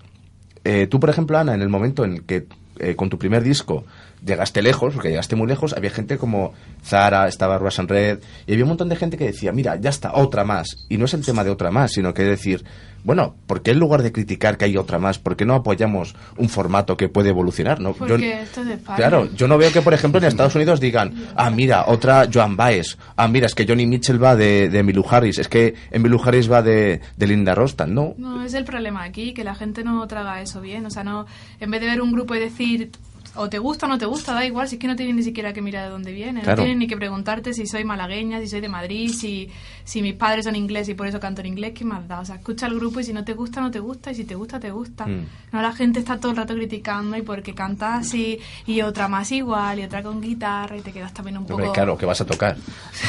eh, tú por ejemplo, Ana, en el momento en que eh, con tu primer disco llegaste lejos, porque llegaste muy lejos, había gente como Zara, estaba Russian Red, y había un montón de gente que decía, mira, ya está, otra más. Y no es el tema de otra más, sino que decir, bueno, ¿por qué en lugar de criticar que hay otra más, por qué no apoyamos un formato que puede evolucionar? ¿no? Porque Yo- esto es. Claro, yo no veo que, por ejemplo, en Estados Unidos digan, ah, mira, otra Joan Baez, ah, mira, es que Johnny Mitchell va de, de Emmylou Harris, es que Emmylou Harris va de, de Linda Rostan, no. No, es el problema aquí, que la gente no traga eso bien. O sea, no en vez de ver un grupo y decir o te gusta o no te gusta, da igual, si es que no tienes ni siquiera que mirar de dónde viene. Claro. No tienes ni que preguntarte si soy malagueña, si soy de Madrid, si, si mis padres son ingleses y por eso canto en inglés, ¿qué más da? O sea, escucha el grupo y si no te gusta, no te gusta, y si te gusta, te gusta. Mm. No, la gente está todo el rato criticando y porque canta así, y otra más igual, y otra con guitarra, y te quedas también un poco... Hombre, claro, que vas a tocar.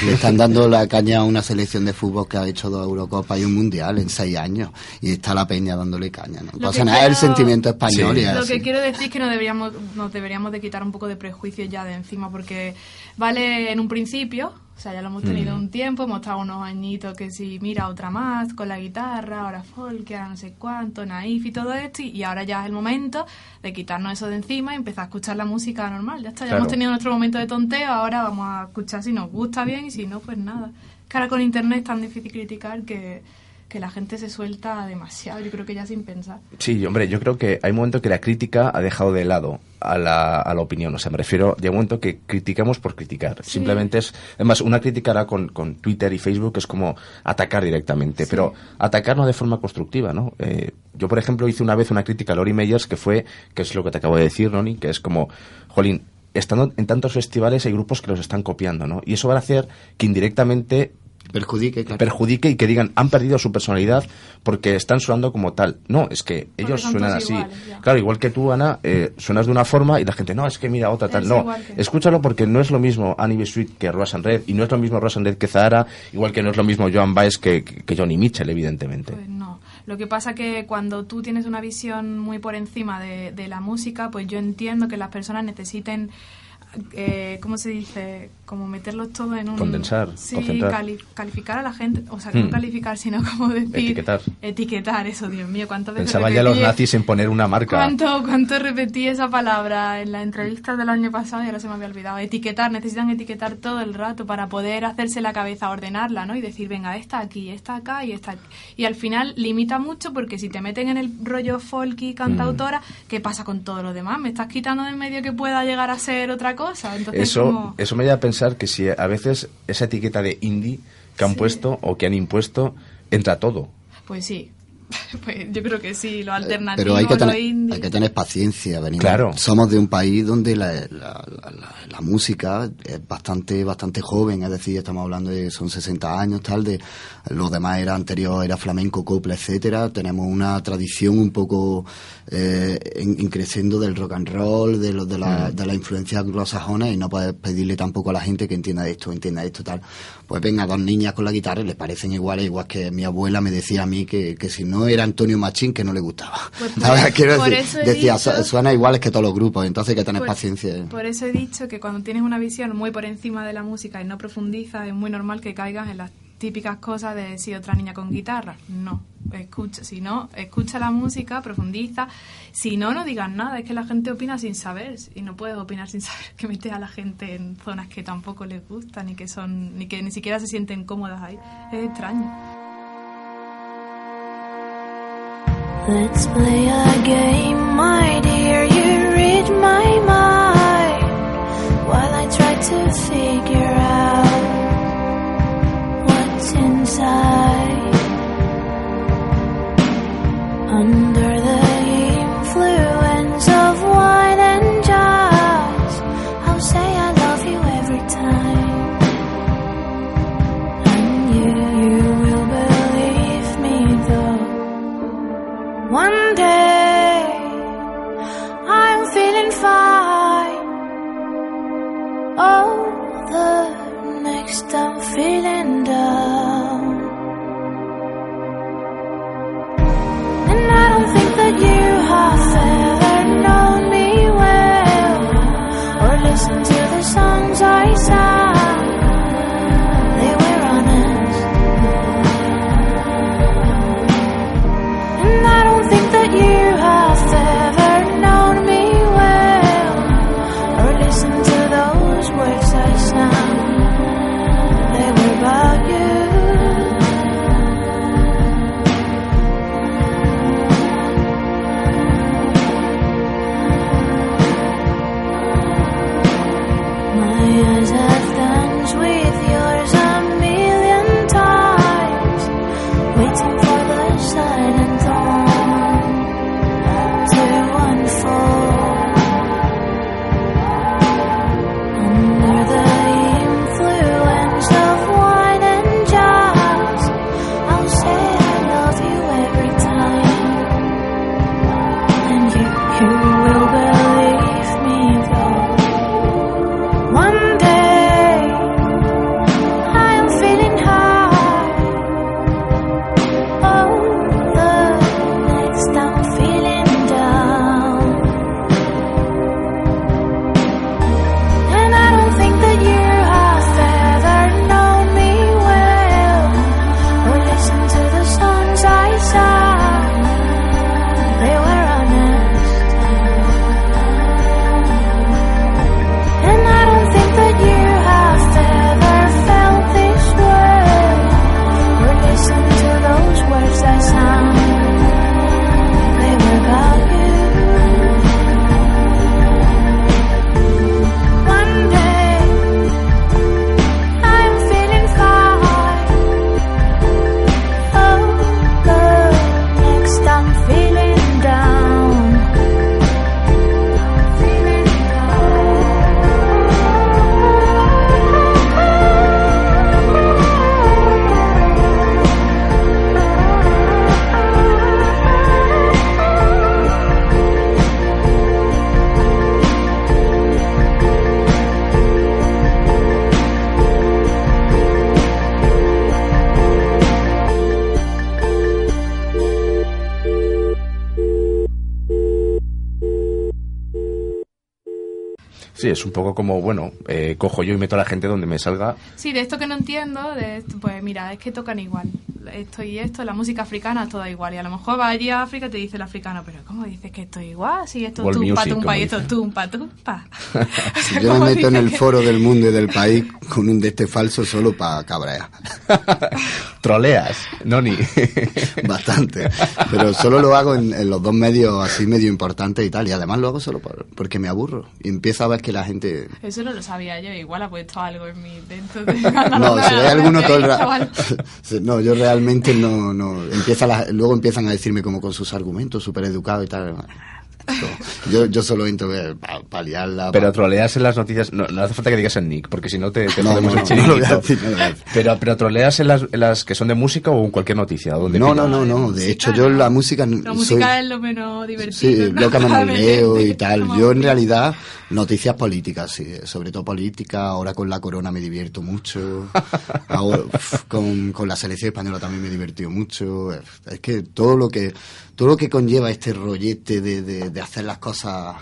Le están dando la caña a una selección de fútbol que ha hecho dos Eurocopas y un Mundial en seis años. Y está la peña dándole caña. ¿no? Pasa nada, es el quiero- sentimiento español Sí. y es Lo así. que quiero decir es que no deberíamos, nos deberíamos de quitar un poco de prejuicios ya de encima, porque vale en un principio, o sea, ya lo hemos tenido un tiempo, hemos estado unos añitos que si mira otra más, con la guitarra, ahora folk, ahora no sé cuánto, naif y todo esto, y, ahora ya es el momento de quitarnos eso de encima y empezar a escuchar la música normal. Ya está, ya Claro. hemos tenido nuestro momento de tonteo, ahora vamos a escuchar si nos gusta bien y si no, pues nada. Que ahora con internet es tan difícil criticar que, que la gente se suelta demasiado, yo creo que ya sin pensar. Sí, hombre, yo creo que hay un momento que la crítica ha dejado de lado a la, a la opinión. O sea, me refiero, llega un momento que criticamos por criticar. Simplemente es, además, una crítica ahora con, con Twitter y Facebook es como atacar directamente, pero atacar no de forma constructiva, ¿no? Eh, yo, por ejemplo, hice una vez una crítica a Lori Meyers que fue, que es lo que te acabo de decir, Ronnie, que es como, jolín, estando en tantos festivales hay grupos que los están copiando, ¿no? Y eso va a hacer que indirectamente Perjudique, claro. perjudique y que digan han perdido su personalidad porque están sonando como tal. No, es que ellos suenan así. claro, igual que tú, Ana, eh, suenas de una forma y la gente, no, es que mira otra tal. Es No, que- escúchalo porque no es lo mismo Annie B. Sweet que Ross Red y no es lo mismo Ross Red que Zahara, igual que no es lo mismo Joan Baez que, que- que Johnny Mitchell, evidentemente. Pues no. Lo que pasa que cuando tú tienes una visión muy por encima de, de la música, pues yo entiendo que las personas necesiten, eh, ¿cómo se dice? Como meterlos todo en un... Condensar, Sí, concentrar. cali- calificar a la gente, o sea, Hmm. no calificar, sino como decir... Etiquetar. Etiquetar, eso, Dios mío, ¿cuántas veces Pensaba ya los nazis en poner una marca. ¿Cuánto, ¿Cuánto repetí esa palabra en la entrevista del año pasado y ahora se me había olvidado? Etiquetar, necesitan etiquetar todo el rato para poder hacerse la cabeza, ordenarla, ¿no? Y decir, venga, esta aquí, esta acá y esta aquí. Y al final limita mucho porque si te meten en el rollo folky, cantautora, ¿qué pasa con todo lo demás? ¿Me estás quitando de en medio que pueda llegar a ser otra cosa? Entonces, Eso, como- eso me lleva a pensar que si a veces esa etiqueta de indie que han Sí. puesto o que han impuesto entra todo. Pues sí. Pues yo creo que sí, lo alternativo, Pero hay que, lo tener, indie. hay que tener paciencia. venimos- Claro. Somos de un país donde la, la- la- la- la música es bastante bastante joven, es decir, estamos hablando de son 60 años, tal, de los demás era anterior, era flamenco, copla, etcétera. Tenemos una tradición un poco eh, in- increciendo del rock and roll, de, los de, la, de la influencia anglosajona y no puedes pedirle tampoco a la gente que entienda esto, entienda esto, tal. Pues venga, dos niñas con la guitarra y le parecen iguales, igual que mi abuela me decía a mí que, que si no era Antonio Machín, que no le gustaba. Pues por- ¿Sabes? Quiero por decir, eso he decía, dicho- "Su- suena iguales que todos los grupos, entonces hay que tener Por- paciencia. Por eso he dicho que cuando tienes una visión muy por encima de la música y no profundizas, es muy normal que caigas en las típicas cosas de si otra niña con guitarra. No, escucha, si no, escucha la música, profundiza. Si no, no digas nada. Es que la gente opina sin saber y no puedes opinar sin saber que metes a la gente en zonas que tampoco les gustan ni que son ni que ni siquiera se sienten cómodas ahí. Es extraño. Let's play a game, my dear. You read my mind while I try to figure out what's inside. Under The next I'm feeling down. Es un poco como, bueno, eh, cojo yo y meto a la gente donde me salga. Sí, de esto que no entiendo, de esto, pues mira, es que tocan igual. Esto y esto, la música africana, toda igual. Y a lo mejor va allí a África y te dice el africano, pero ¿cómo dices que esto es igual? Si esto es World tumpa, music, tumpa y esto es tumpa, tumpa. O sea, Yo ¿cómo me meto en el que- foro del mundo y del país con un de este falso solo para cabrear. Troleas, Noni. Bastante. Pero solo lo hago en, en los dos medios así medio importantes y tal. Y además lo hago solo por- porque me aburro. Y empiezo a ver que la gente... Eso no lo sabía yo, igual ha puesto algo en mi dentro de No, si hay alguno todo el rato. rato... No, yo realmente no... no empieza la- luego empiezan a decirme como con sus argumentos súper educados y tal. Yo, yo solo entro para paliarla. Pero pa- troleas en las noticias, no, no hace falta que digas el nick, porque si no te, te No, lo decir, lo decir. Pero, pero troleas en las, en las que son de música o en cualquier noticia. Donde No, no, no, no. De hecho, yo la música... La soy- música es lo menos divertido. Sí, ¿no? lo que me y tal. Yo en realidad noticias políticas, sí, sobre todo política. Ahora con la corona me divierto mucho. Ahora, uf, con, con la selección española también me he divertido mucho. Es que todo lo que todo lo que conlleva este rollete de, de, de hacer las cosas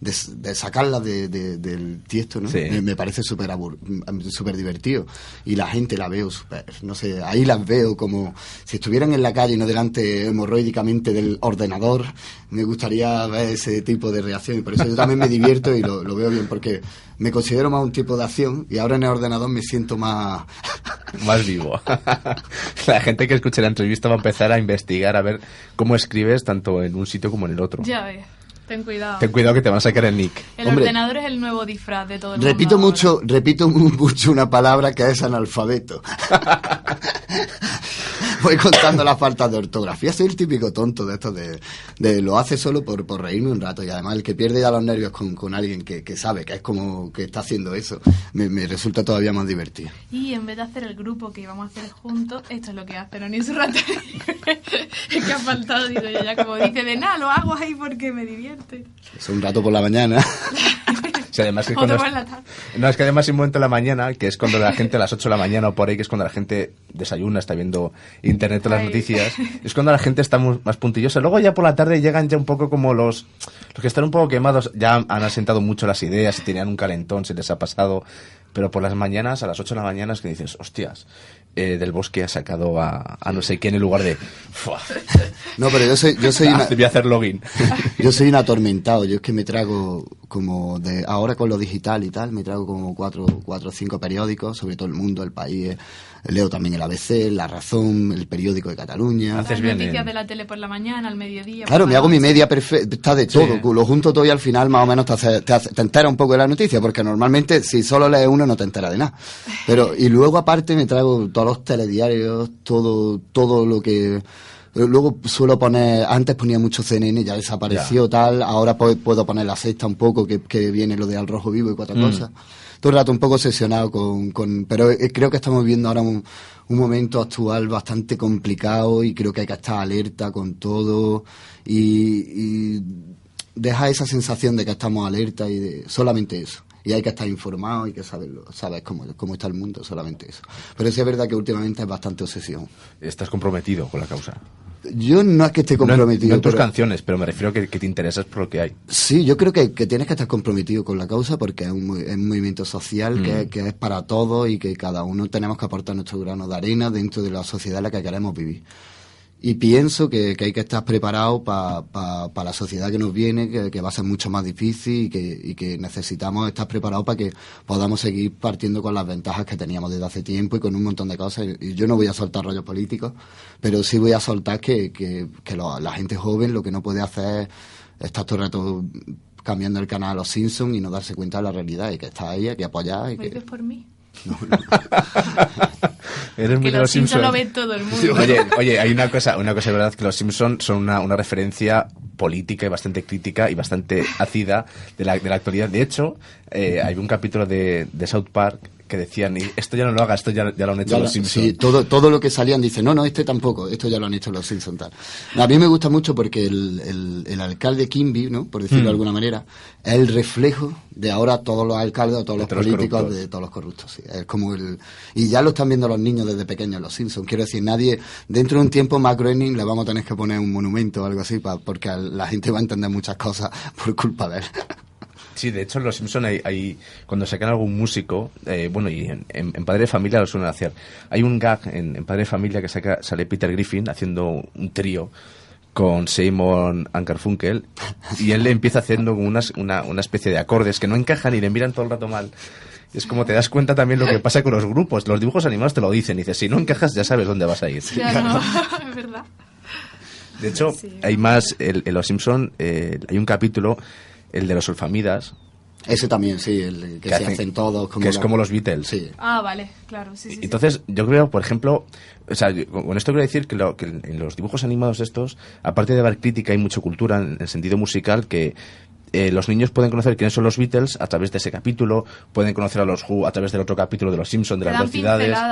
de, de sacarlas de, de- del tiesto, ¿no? Sí. Me, me parece súper abur- mm, súper divertido. Y la gente la veo súper, no sé, ahí las veo como si estuvieran en la calle y no delante hemorroídicamente del ordenador. Me gustaría ver ese tipo de reacción y por eso yo también me divierto y lo, lo veo bien porque me considero más un tipo de acción y ahora en el ordenador me siento más más vivo. la gente que escuche la entrevista va a empezar a investigar a ver cómo escribes tanto en un sitio como en el otro. Ya ves. Ten cuidado. Ten cuidado que te van a sacar el nick. El Hombre. ordenador es el nuevo disfraz de todo el Repito mundo mucho, repito mu- mucho una palabra que es analfabeto. Voy contando las faltas de ortografía. Soy el típico tonto de estos de, de lo hace solo por, por reírme un rato. Y además el que pierde ya los nervios con, con alguien que, que sabe que es como que está haciendo eso, me, me resulta todavía más divertido. Y en vez de hacer el grupo que íbamos a hacer juntos, esto es lo que hace Oni rato es que ha faltado, digo yo, ya como dice, de nada, lo hago ahí porque me Es un rato por la mañana. Sí, además que cuando. No, es que además hay un momento en la mañana, que es cuando la gente a las 8 de la mañana o por ahí, que es cuando la gente desayuna, está viendo internet o las Ay. noticias, es cuando la gente está mu- más puntillosa. Luego ya por la tarde llegan ya un poco como los, los que están un poco quemados, ya han asentado mucho las ideas y tenían un calentón, se les ha pasado. Pero por las mañanas, a las 8 de la mañana, es que dices, hostias, eh, del bosque ha sacado a, a no sé quién en lugar de... "Fua, No, pero yo soy, yo soy una, Voy a hacer login. Yo soy un atormentado, yo es que me trago como de ahora con lo digital y tal, me trago como cuatro, cuatro o cinco periódicos sobre todo el mundo, el país, leo también el ABC, La Razón, el periódico de Cataluña. Haces bien noticias en- de la tele por la mañana, al mediodía. Claro, me hago mi media perfecta, está de todo, lo junto todo y al final más o menos te, hace- te, hace- te entera un poco de la noticia, porque normalmente si solo lees uno no te entera de nada. Pero, y luego aparte me traigo todos los telediarios, todo, todo lo que... Luego suelo poner, antes ponía mucho CNN, ya desapareció tal, ahora puedo poner la sexta un poco, que, que viene lo de Al Rojo Vivo y cuatro cosas. Todo el rato un poco obsesionado con, con pero eh, creo que estamos viviendo ahora un, un momento actual bastante complicado y creo que hay que estar alerta con todo y, y deja esa sensación de que estamos alerta y de solamente eso. Y hay que estar informado y que saberlo, sabes cómo, cómo está el mundo, solamente eso. Pero sí es verdad que últimamente es bastante obsesión. Estás comprometido con la causa. Yo no es que esté No en- comprometido. no en tus pero- canciones, pero me refiero que, que te interesas por lo que hay. Sí, yo creo que, que tienes que estar comprometido con la causa porque es un, mo- es un movimiento social que, que es para todos y que cada uno tenemos que aportar nuestro grano de arena dentro de la sociedad en la que queremos vivir. Y pienso que, que hay que estar preparado para la sociedad que nos viene, que, que va a ser mucho más difícil y que, y que necesitamos estar preparados para que podamos seguir partiendo con las ventajas que teníamos desde hace tiempo y con un montón de cosas. Y yo no voy a soltar rollos políticos, pero sí voy a soltar que, que, que lo- la gente joven lo que no puede hacer es estar todo el rato cambiando el canal a los Simpsons y no darse cuenta de la realidad y que está ahí, hay que apoyar y ¿Lo que... por mí? Eres Que de los lo ve todo el mundo. Oye, oye, hay una cosa, una cosa es verdad que los Simpsons son una, una referencia política y bastante crítica y bastante ácida de la, de la actualidad. De hecho, eh, hay un capítulo de, de South Park que decían, "Y esto ya no lo haga, esto ya, ya lo han hecho Ya los lo- Simpsons. sí, todo, todo lo que salían dice, no, no, este tampoco, esto ya lo han hecho los Simpsons tal. A mí me gusta mucho porque el, el, el alcalde Kimby, ¿no? por decirlo Mm. de alguna manera, es el reflejo de ahora todos los alcaldes todos los políticos, de todos los corruptos. sí. Es como el, y ya lo están viendo los niños desde pequeños, los Simpsons. Quiero decir, nadie, dentro de un tiempo, Matt Groening le vamos a tener que poner un monumento o algo así, pa- porque la gente va a entender muchas cosas por culpa de él. Sí, de hecho en Los Simpson hay, hay- cuando sacan algún músico, eh, bueno, y en, en- en Padre de Familia lo suelen hacer. Hay un gag en, en Padre de Familia que saca, sale Peter Griffin haciendo un trío con Simon Ankerfunkel y él le empieza haciendo unas- una, una especie de acordes que no encajan y le miran todo el rato mal. Es como te das cuenta también lo que pasa con los grupos. Los dibujos animados te lo dicen. Y dices, si no encajas ya sabes dónde vas a ir. No, es verdad. De hecho, Sí. hay más, en Los Simpson eh, hay un capítulo, el de los sulfamidas, Ese también, sí, el que, Que se hacen- hacen todos. que es la- como los Beatles. Sí. Ah, vale, claro, sí, sí. sí. Entonces, yo creo, por ejemplo, o sea, yo- con esto quiero decir que, lo- que en los dibujos animados estos, aparte de dar crítica, hay mucha cultura en el sentido musical que eh, los niños pueden conocer quiénes son los Beatles a través de ese capítulo, pueden conocer a los Who a través del otro capítulo de los Simpsons, de te las dan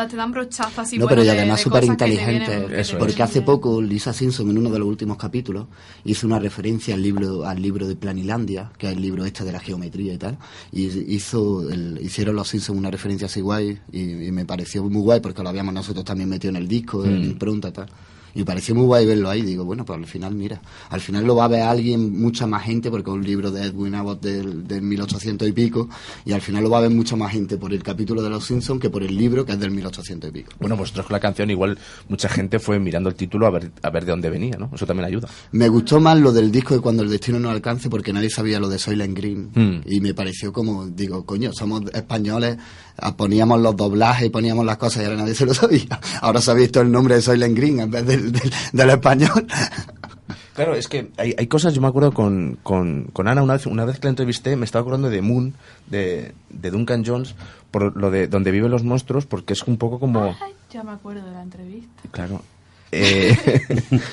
te brochazos así no, pero y de- además de súper inteligente, porque hace poco Lisa Simpson en uno de los últimos capítulos hizo una referencia al libro al libro de Planilandia, que es el libro este de la geometría y tal, y hizo el- hicieron los Simpsons una referencia así guay y, y me pareció muy guay porque lo habíamos nosotros también metido en el disco, en Mm. impronta y tal. Y me pareció muy guay verlo ahí. Digo, bueno, pues al final, mira, al final lo va a ver alguien, mucha más gente, porque es un libro de Edwin Abbott del, del 1800 y pico, y al final lo va a ver mucha más gente por el capítulo de Los Simpsons que por el libro que es del 1800 y pico. Bueno, vosotros con la canción igual mucha gente fue mirando el título a ver, a ver de dónde venía, ¿no? Eso también ayuda. Me gustó más lo del disco de Cuando el destino no alcance porque nadie sabía lo de Soylent Green. Mm. Y me pareció como, digo, coño, somos españoles, poníamos los doblajes y poníamos las cosas y ahora nadie se lo sabía. Ahora se ha visto el nombre de Soylent Green en vez del, del, del español. Claro, es que hay, hay cosas, yo me acuerdo con, con, con Ana, una vez, una vez que la entrevisté, me estaba acordando de Moon, de, de Duncan Jones, por lo de donde viven los monstruos, porque es un poco como... Ay, ya me acuerdo de la entrevista. Claro. Eh,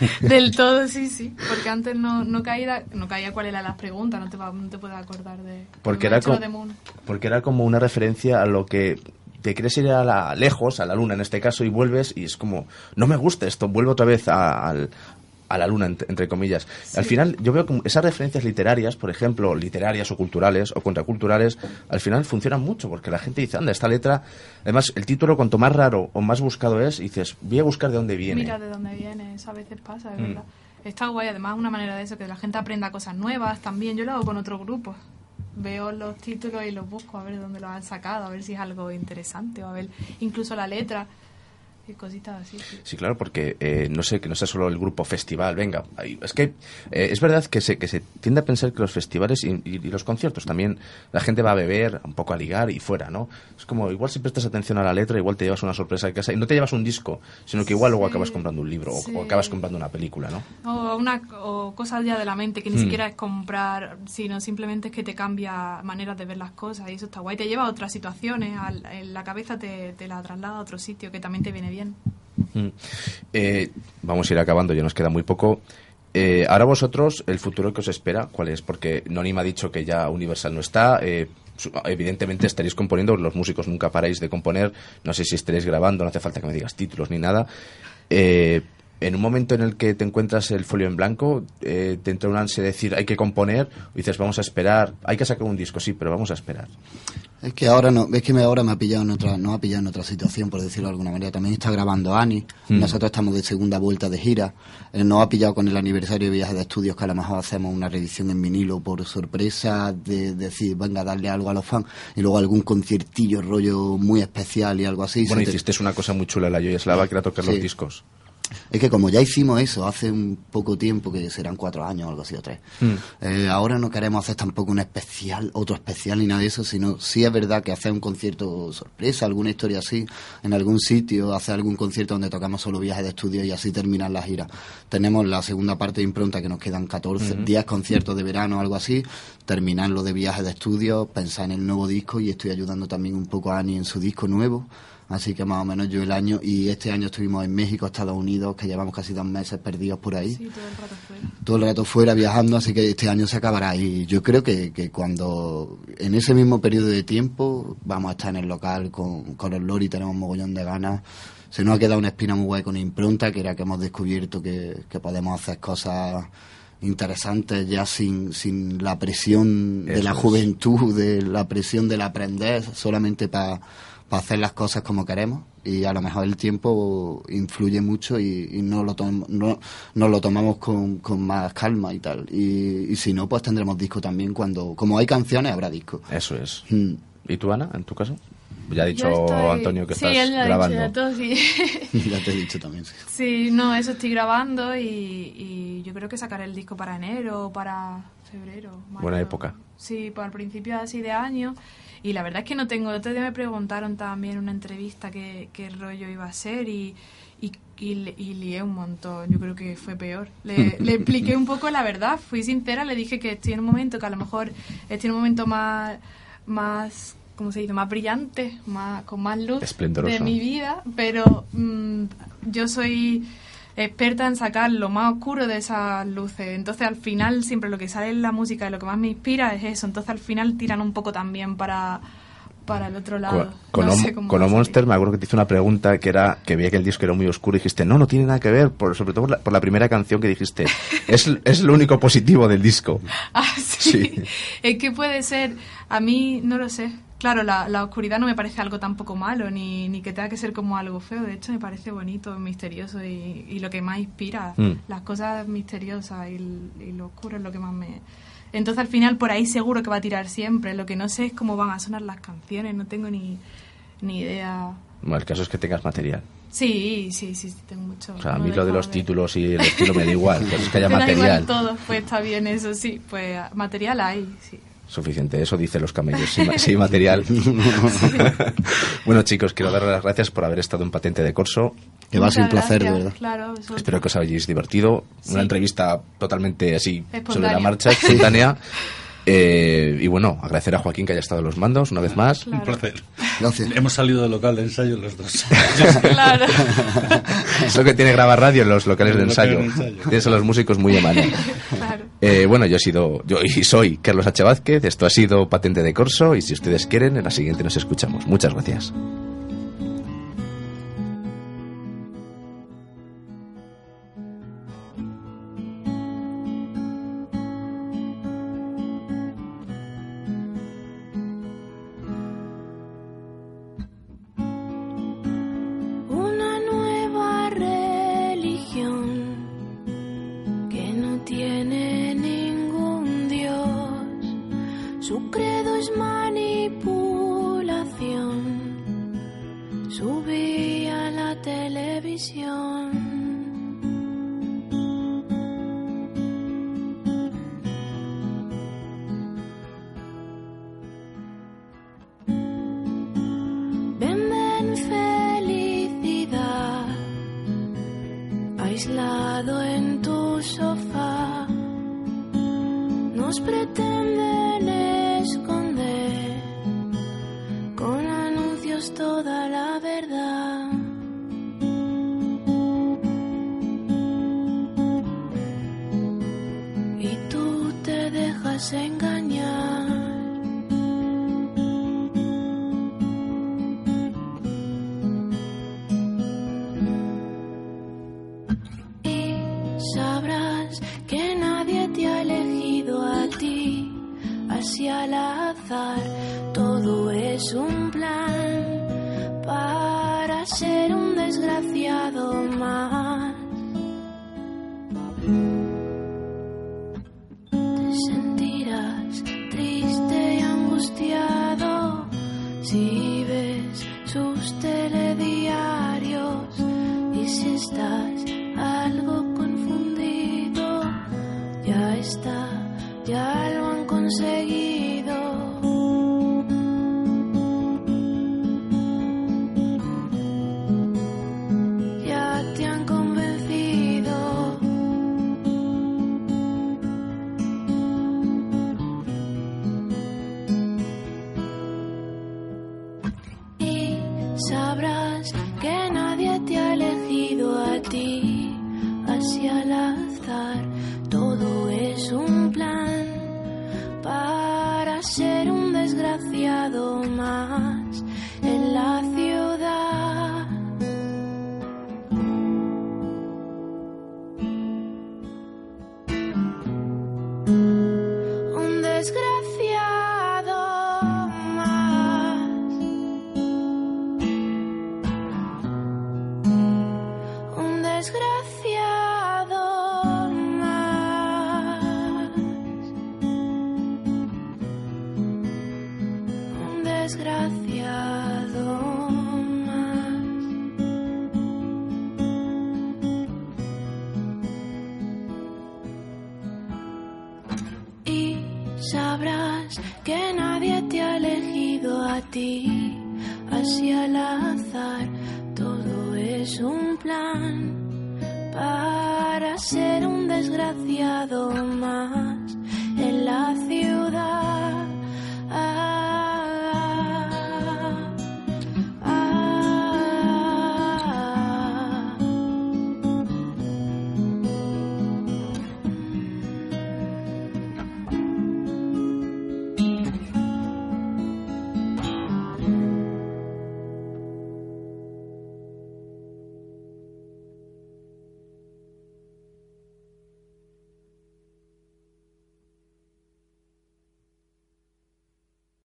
Del todo, sí, sí. Porque antes no, no, caía, no caía cuál eran las preguntas, no te, no te puedes acordar de... porque, era hecho co- lo de Moon. porque era como una referencia a lo que te quieres ir a la, lejos, a la luna en este caso, y vuelves y es como, no me gusta esto, vuelvo otra vez a, al- a la luna, entre, entre comillas. Al final, yo veo como esas referencias literarias, por ejemplo, literarias o culturales o contraculturales, al final funcionan mucho, porque la gente dice, anda, esta letra, además, el título cuanto más raro o más buscado es, dices, voy a buscar de dónde viene. Mira de dónde viene, eso a veces pasa, es Mm. verdad. Está guay, además una manera de eso, que la gente aprenda cosas nuevas también. Yo lo hago con otro grupo. Veo los títulos y los busco a ver dónde los han sacado, a ver si es algo interesante, o a ver incluso la letra y cositas así. sí. Sí, claro, porque eh, no sé que no sea solo el grupo festival, venga. Es que eh, es verdad que se, que se tiende a pensar que los festivales y, y- y los conciertos también la gente va a beber, un poco a ligar y fuera, ¿no? Es como igual si prestas atención a la letra, igual te llevas una sorpresa de casa y no te llevas un disco, sino que igual luego acabas comprando un libro o- sí. o, acabas comprando una película, ¿no? O, una, o cosas ya de la mente que ni Mm. siquiera es comprar, sino simplemente es que te cambia maneras de ver las cosas y eso está guay. Te lleva a otras situaciones, al- en la cabeza te, te la traslada a otro sitio que también te viene bien. Mm. Eh, vamos a ir acabando, ya nos queda muy poco. Eh, ahora vosotros, el futuro que os espera, ¿cuál es? Porque Noni me ha dicho que ya Universal no está. eh, evidentemente estaréis componiendo, los músicos nunca paráis de componer. No sé si estaréis grabando, no hace falta que me digas títulos ni nada. Eh, en un momento en el que te encuentras el folio en blanco, eh, te entra un ansia de decir hay que componer, dices vamos a esperar, hay que sacar un disco, sí, pero vamos a esperar. Es que ahora no, es que me, ahora me ha pillado en otra, no ha pillado en otra situación, por decirlo de alguna manera. También está grabando Ani, Mm. nosotros estamos de segunda vuelta de gira. Eh, nos ha pillado con el aniversario de viajes de estudios que a lo mejor hacemos una reedición en vinilo por sorpresa, de, decir, venga, darle algo a los fans, y luego algún conciertillo rollo muy especial y algo así. Bueno, Se te- hiciste una cosa muy chula la Yoyeslava, que era tocar Sí. los discos. Es que como ya hicimos eso hace un poco tiempo, que serán cuatro años o algo así o tres, Mm. eh, ahora no queremos hacer tampoco un especial, otro especial ni nada de eso, sino sí es verdad que hacer un concierto sorpresa, alguna historia así, en algún sitio, hacer algún concierto donde tocamos solo viajes de estudio y así terminar la gira. Tenemos la segunda parte de impronta que nos quedan 14, 10 conciertos de verano o algo así, terminarlo de viajes de estudio, pensar en el nuevo disco y estoy ayudando también un poco a Ani en su disco nuevo. Así que más o menos yo el año, y este año estuvimos en México, Estados Unidos, que llevamos casi dos meses perdidos por ahí Sí, todo el rato fuera. todo el rato fuera viajando, así que este año se acabará. Y yo creo que, que cuando, en ese mismo periodo de tiempo, vamos a estar en el local con, con el Lori, tenemos mogollón de ganas. Se nos ha quedado una espina muy guay con impronta, que era que hemos descubierto que, que podemos hacer cosas interesantes ya sin, sin la presión de la es. juventud, de la presión del aprender, solamente para hacer las cosas como queremos y a lo mejor el tiempo influye mucho y, y no lo tom- no, nos lo tomamos con, con más calma y tal y, y si no pues tendremos disco también cuando como hay canciones habrá disco Eso es. Mm. ¿Y tú, Ana, en tu caso? Ya ha dicho estoy- Antonio que sí, estás él lo ha grabando. dicho ya todo, sí. ya te he dicho también sí. Sí, no, eso estoy grabando y, y yo creo que sacaré el disco para enero o para febrero. Buena época. Sí, para el principio así de año. Y la verdad es que no tengo. El otro día me preguntaron también en una entrevista qué, qué rollo iba a ser y, y, y, le- y lié un montón. Yo creo que fue peor. Le, le expliqué un poco la verdad, fui sincera, le dije que estoy en un momento que a lo mejor estoy en un momento más. más ¿Cómo se dice? Más brillante, más, con más luz de mi vida, pero mm, yo soy experta en sacar lo más oscuro de esas luces. Entonces, al final, siempre lo que sale en la música y lo que más me inspira es eso. Entonces, al final, tiran un poco también para, para el otro lado. Con, No sé con. Monster me acuerdo que te hice una pregunta que era que veía que el disco era muy oscuro y dijiste, no, no tiene nada que ver, por, sobre todo por la, por la primera canción que dijiste. es, es lo único positivo del disco. Ah, sí. Sí. Es que puede ser, a mí no lo sé. Claro, la, la oscuridad no me parece algo tampoco malo, ni, ni que tenga que ser como algo feo. De hecho, me parece bonito, misterioso y, y lo que más inspira. Mm. Las cosas misteriosas y, y lo oscuro es lo que más me... Entonces, al final, por ahí seguro que va a tirar siempre. Lo que no sé es cómo van a sonar las canciones, no tengo ni, ni idea. Bueno, el caso es que tengas material. Sí, sí, sí, sí, tengo mucho. O sea, a no mí lo de los títulos y el estilo me da igual, pero es que haya material. todo, pues está bien eso, sí. Pues material hay, sí. Suficiente, eso dicen los camellos, sí, material. bueno, chicos, quiero dar las gracias por haber estado en Patente de Corso. Que va a ser un placer, de gracias, verdad. Claro, eso- Espero que os hayáis divertido. Sí. Una entrevista totalmente así, sobre la marcha, espontánea. Eh, y bueno, agradecer a Joaquín que haya estado en los mandos una vez más. Un placer. Gracias. Hemos salido del local de ensayo los dos. Claro. Es lo que tiene grabar radio en los locales de ensayo. locales de ensayo. Tienes a los músicos muy a mano. claro. Eh, bueno, yo he sido, yo y soy Carlos H. Vázquez, esto ha sido Patente de Corso y si ustedes quieren, en la siguiente nos escuchamos. Muchas gracias. Que nadie te ha elegido a ti, así al azar.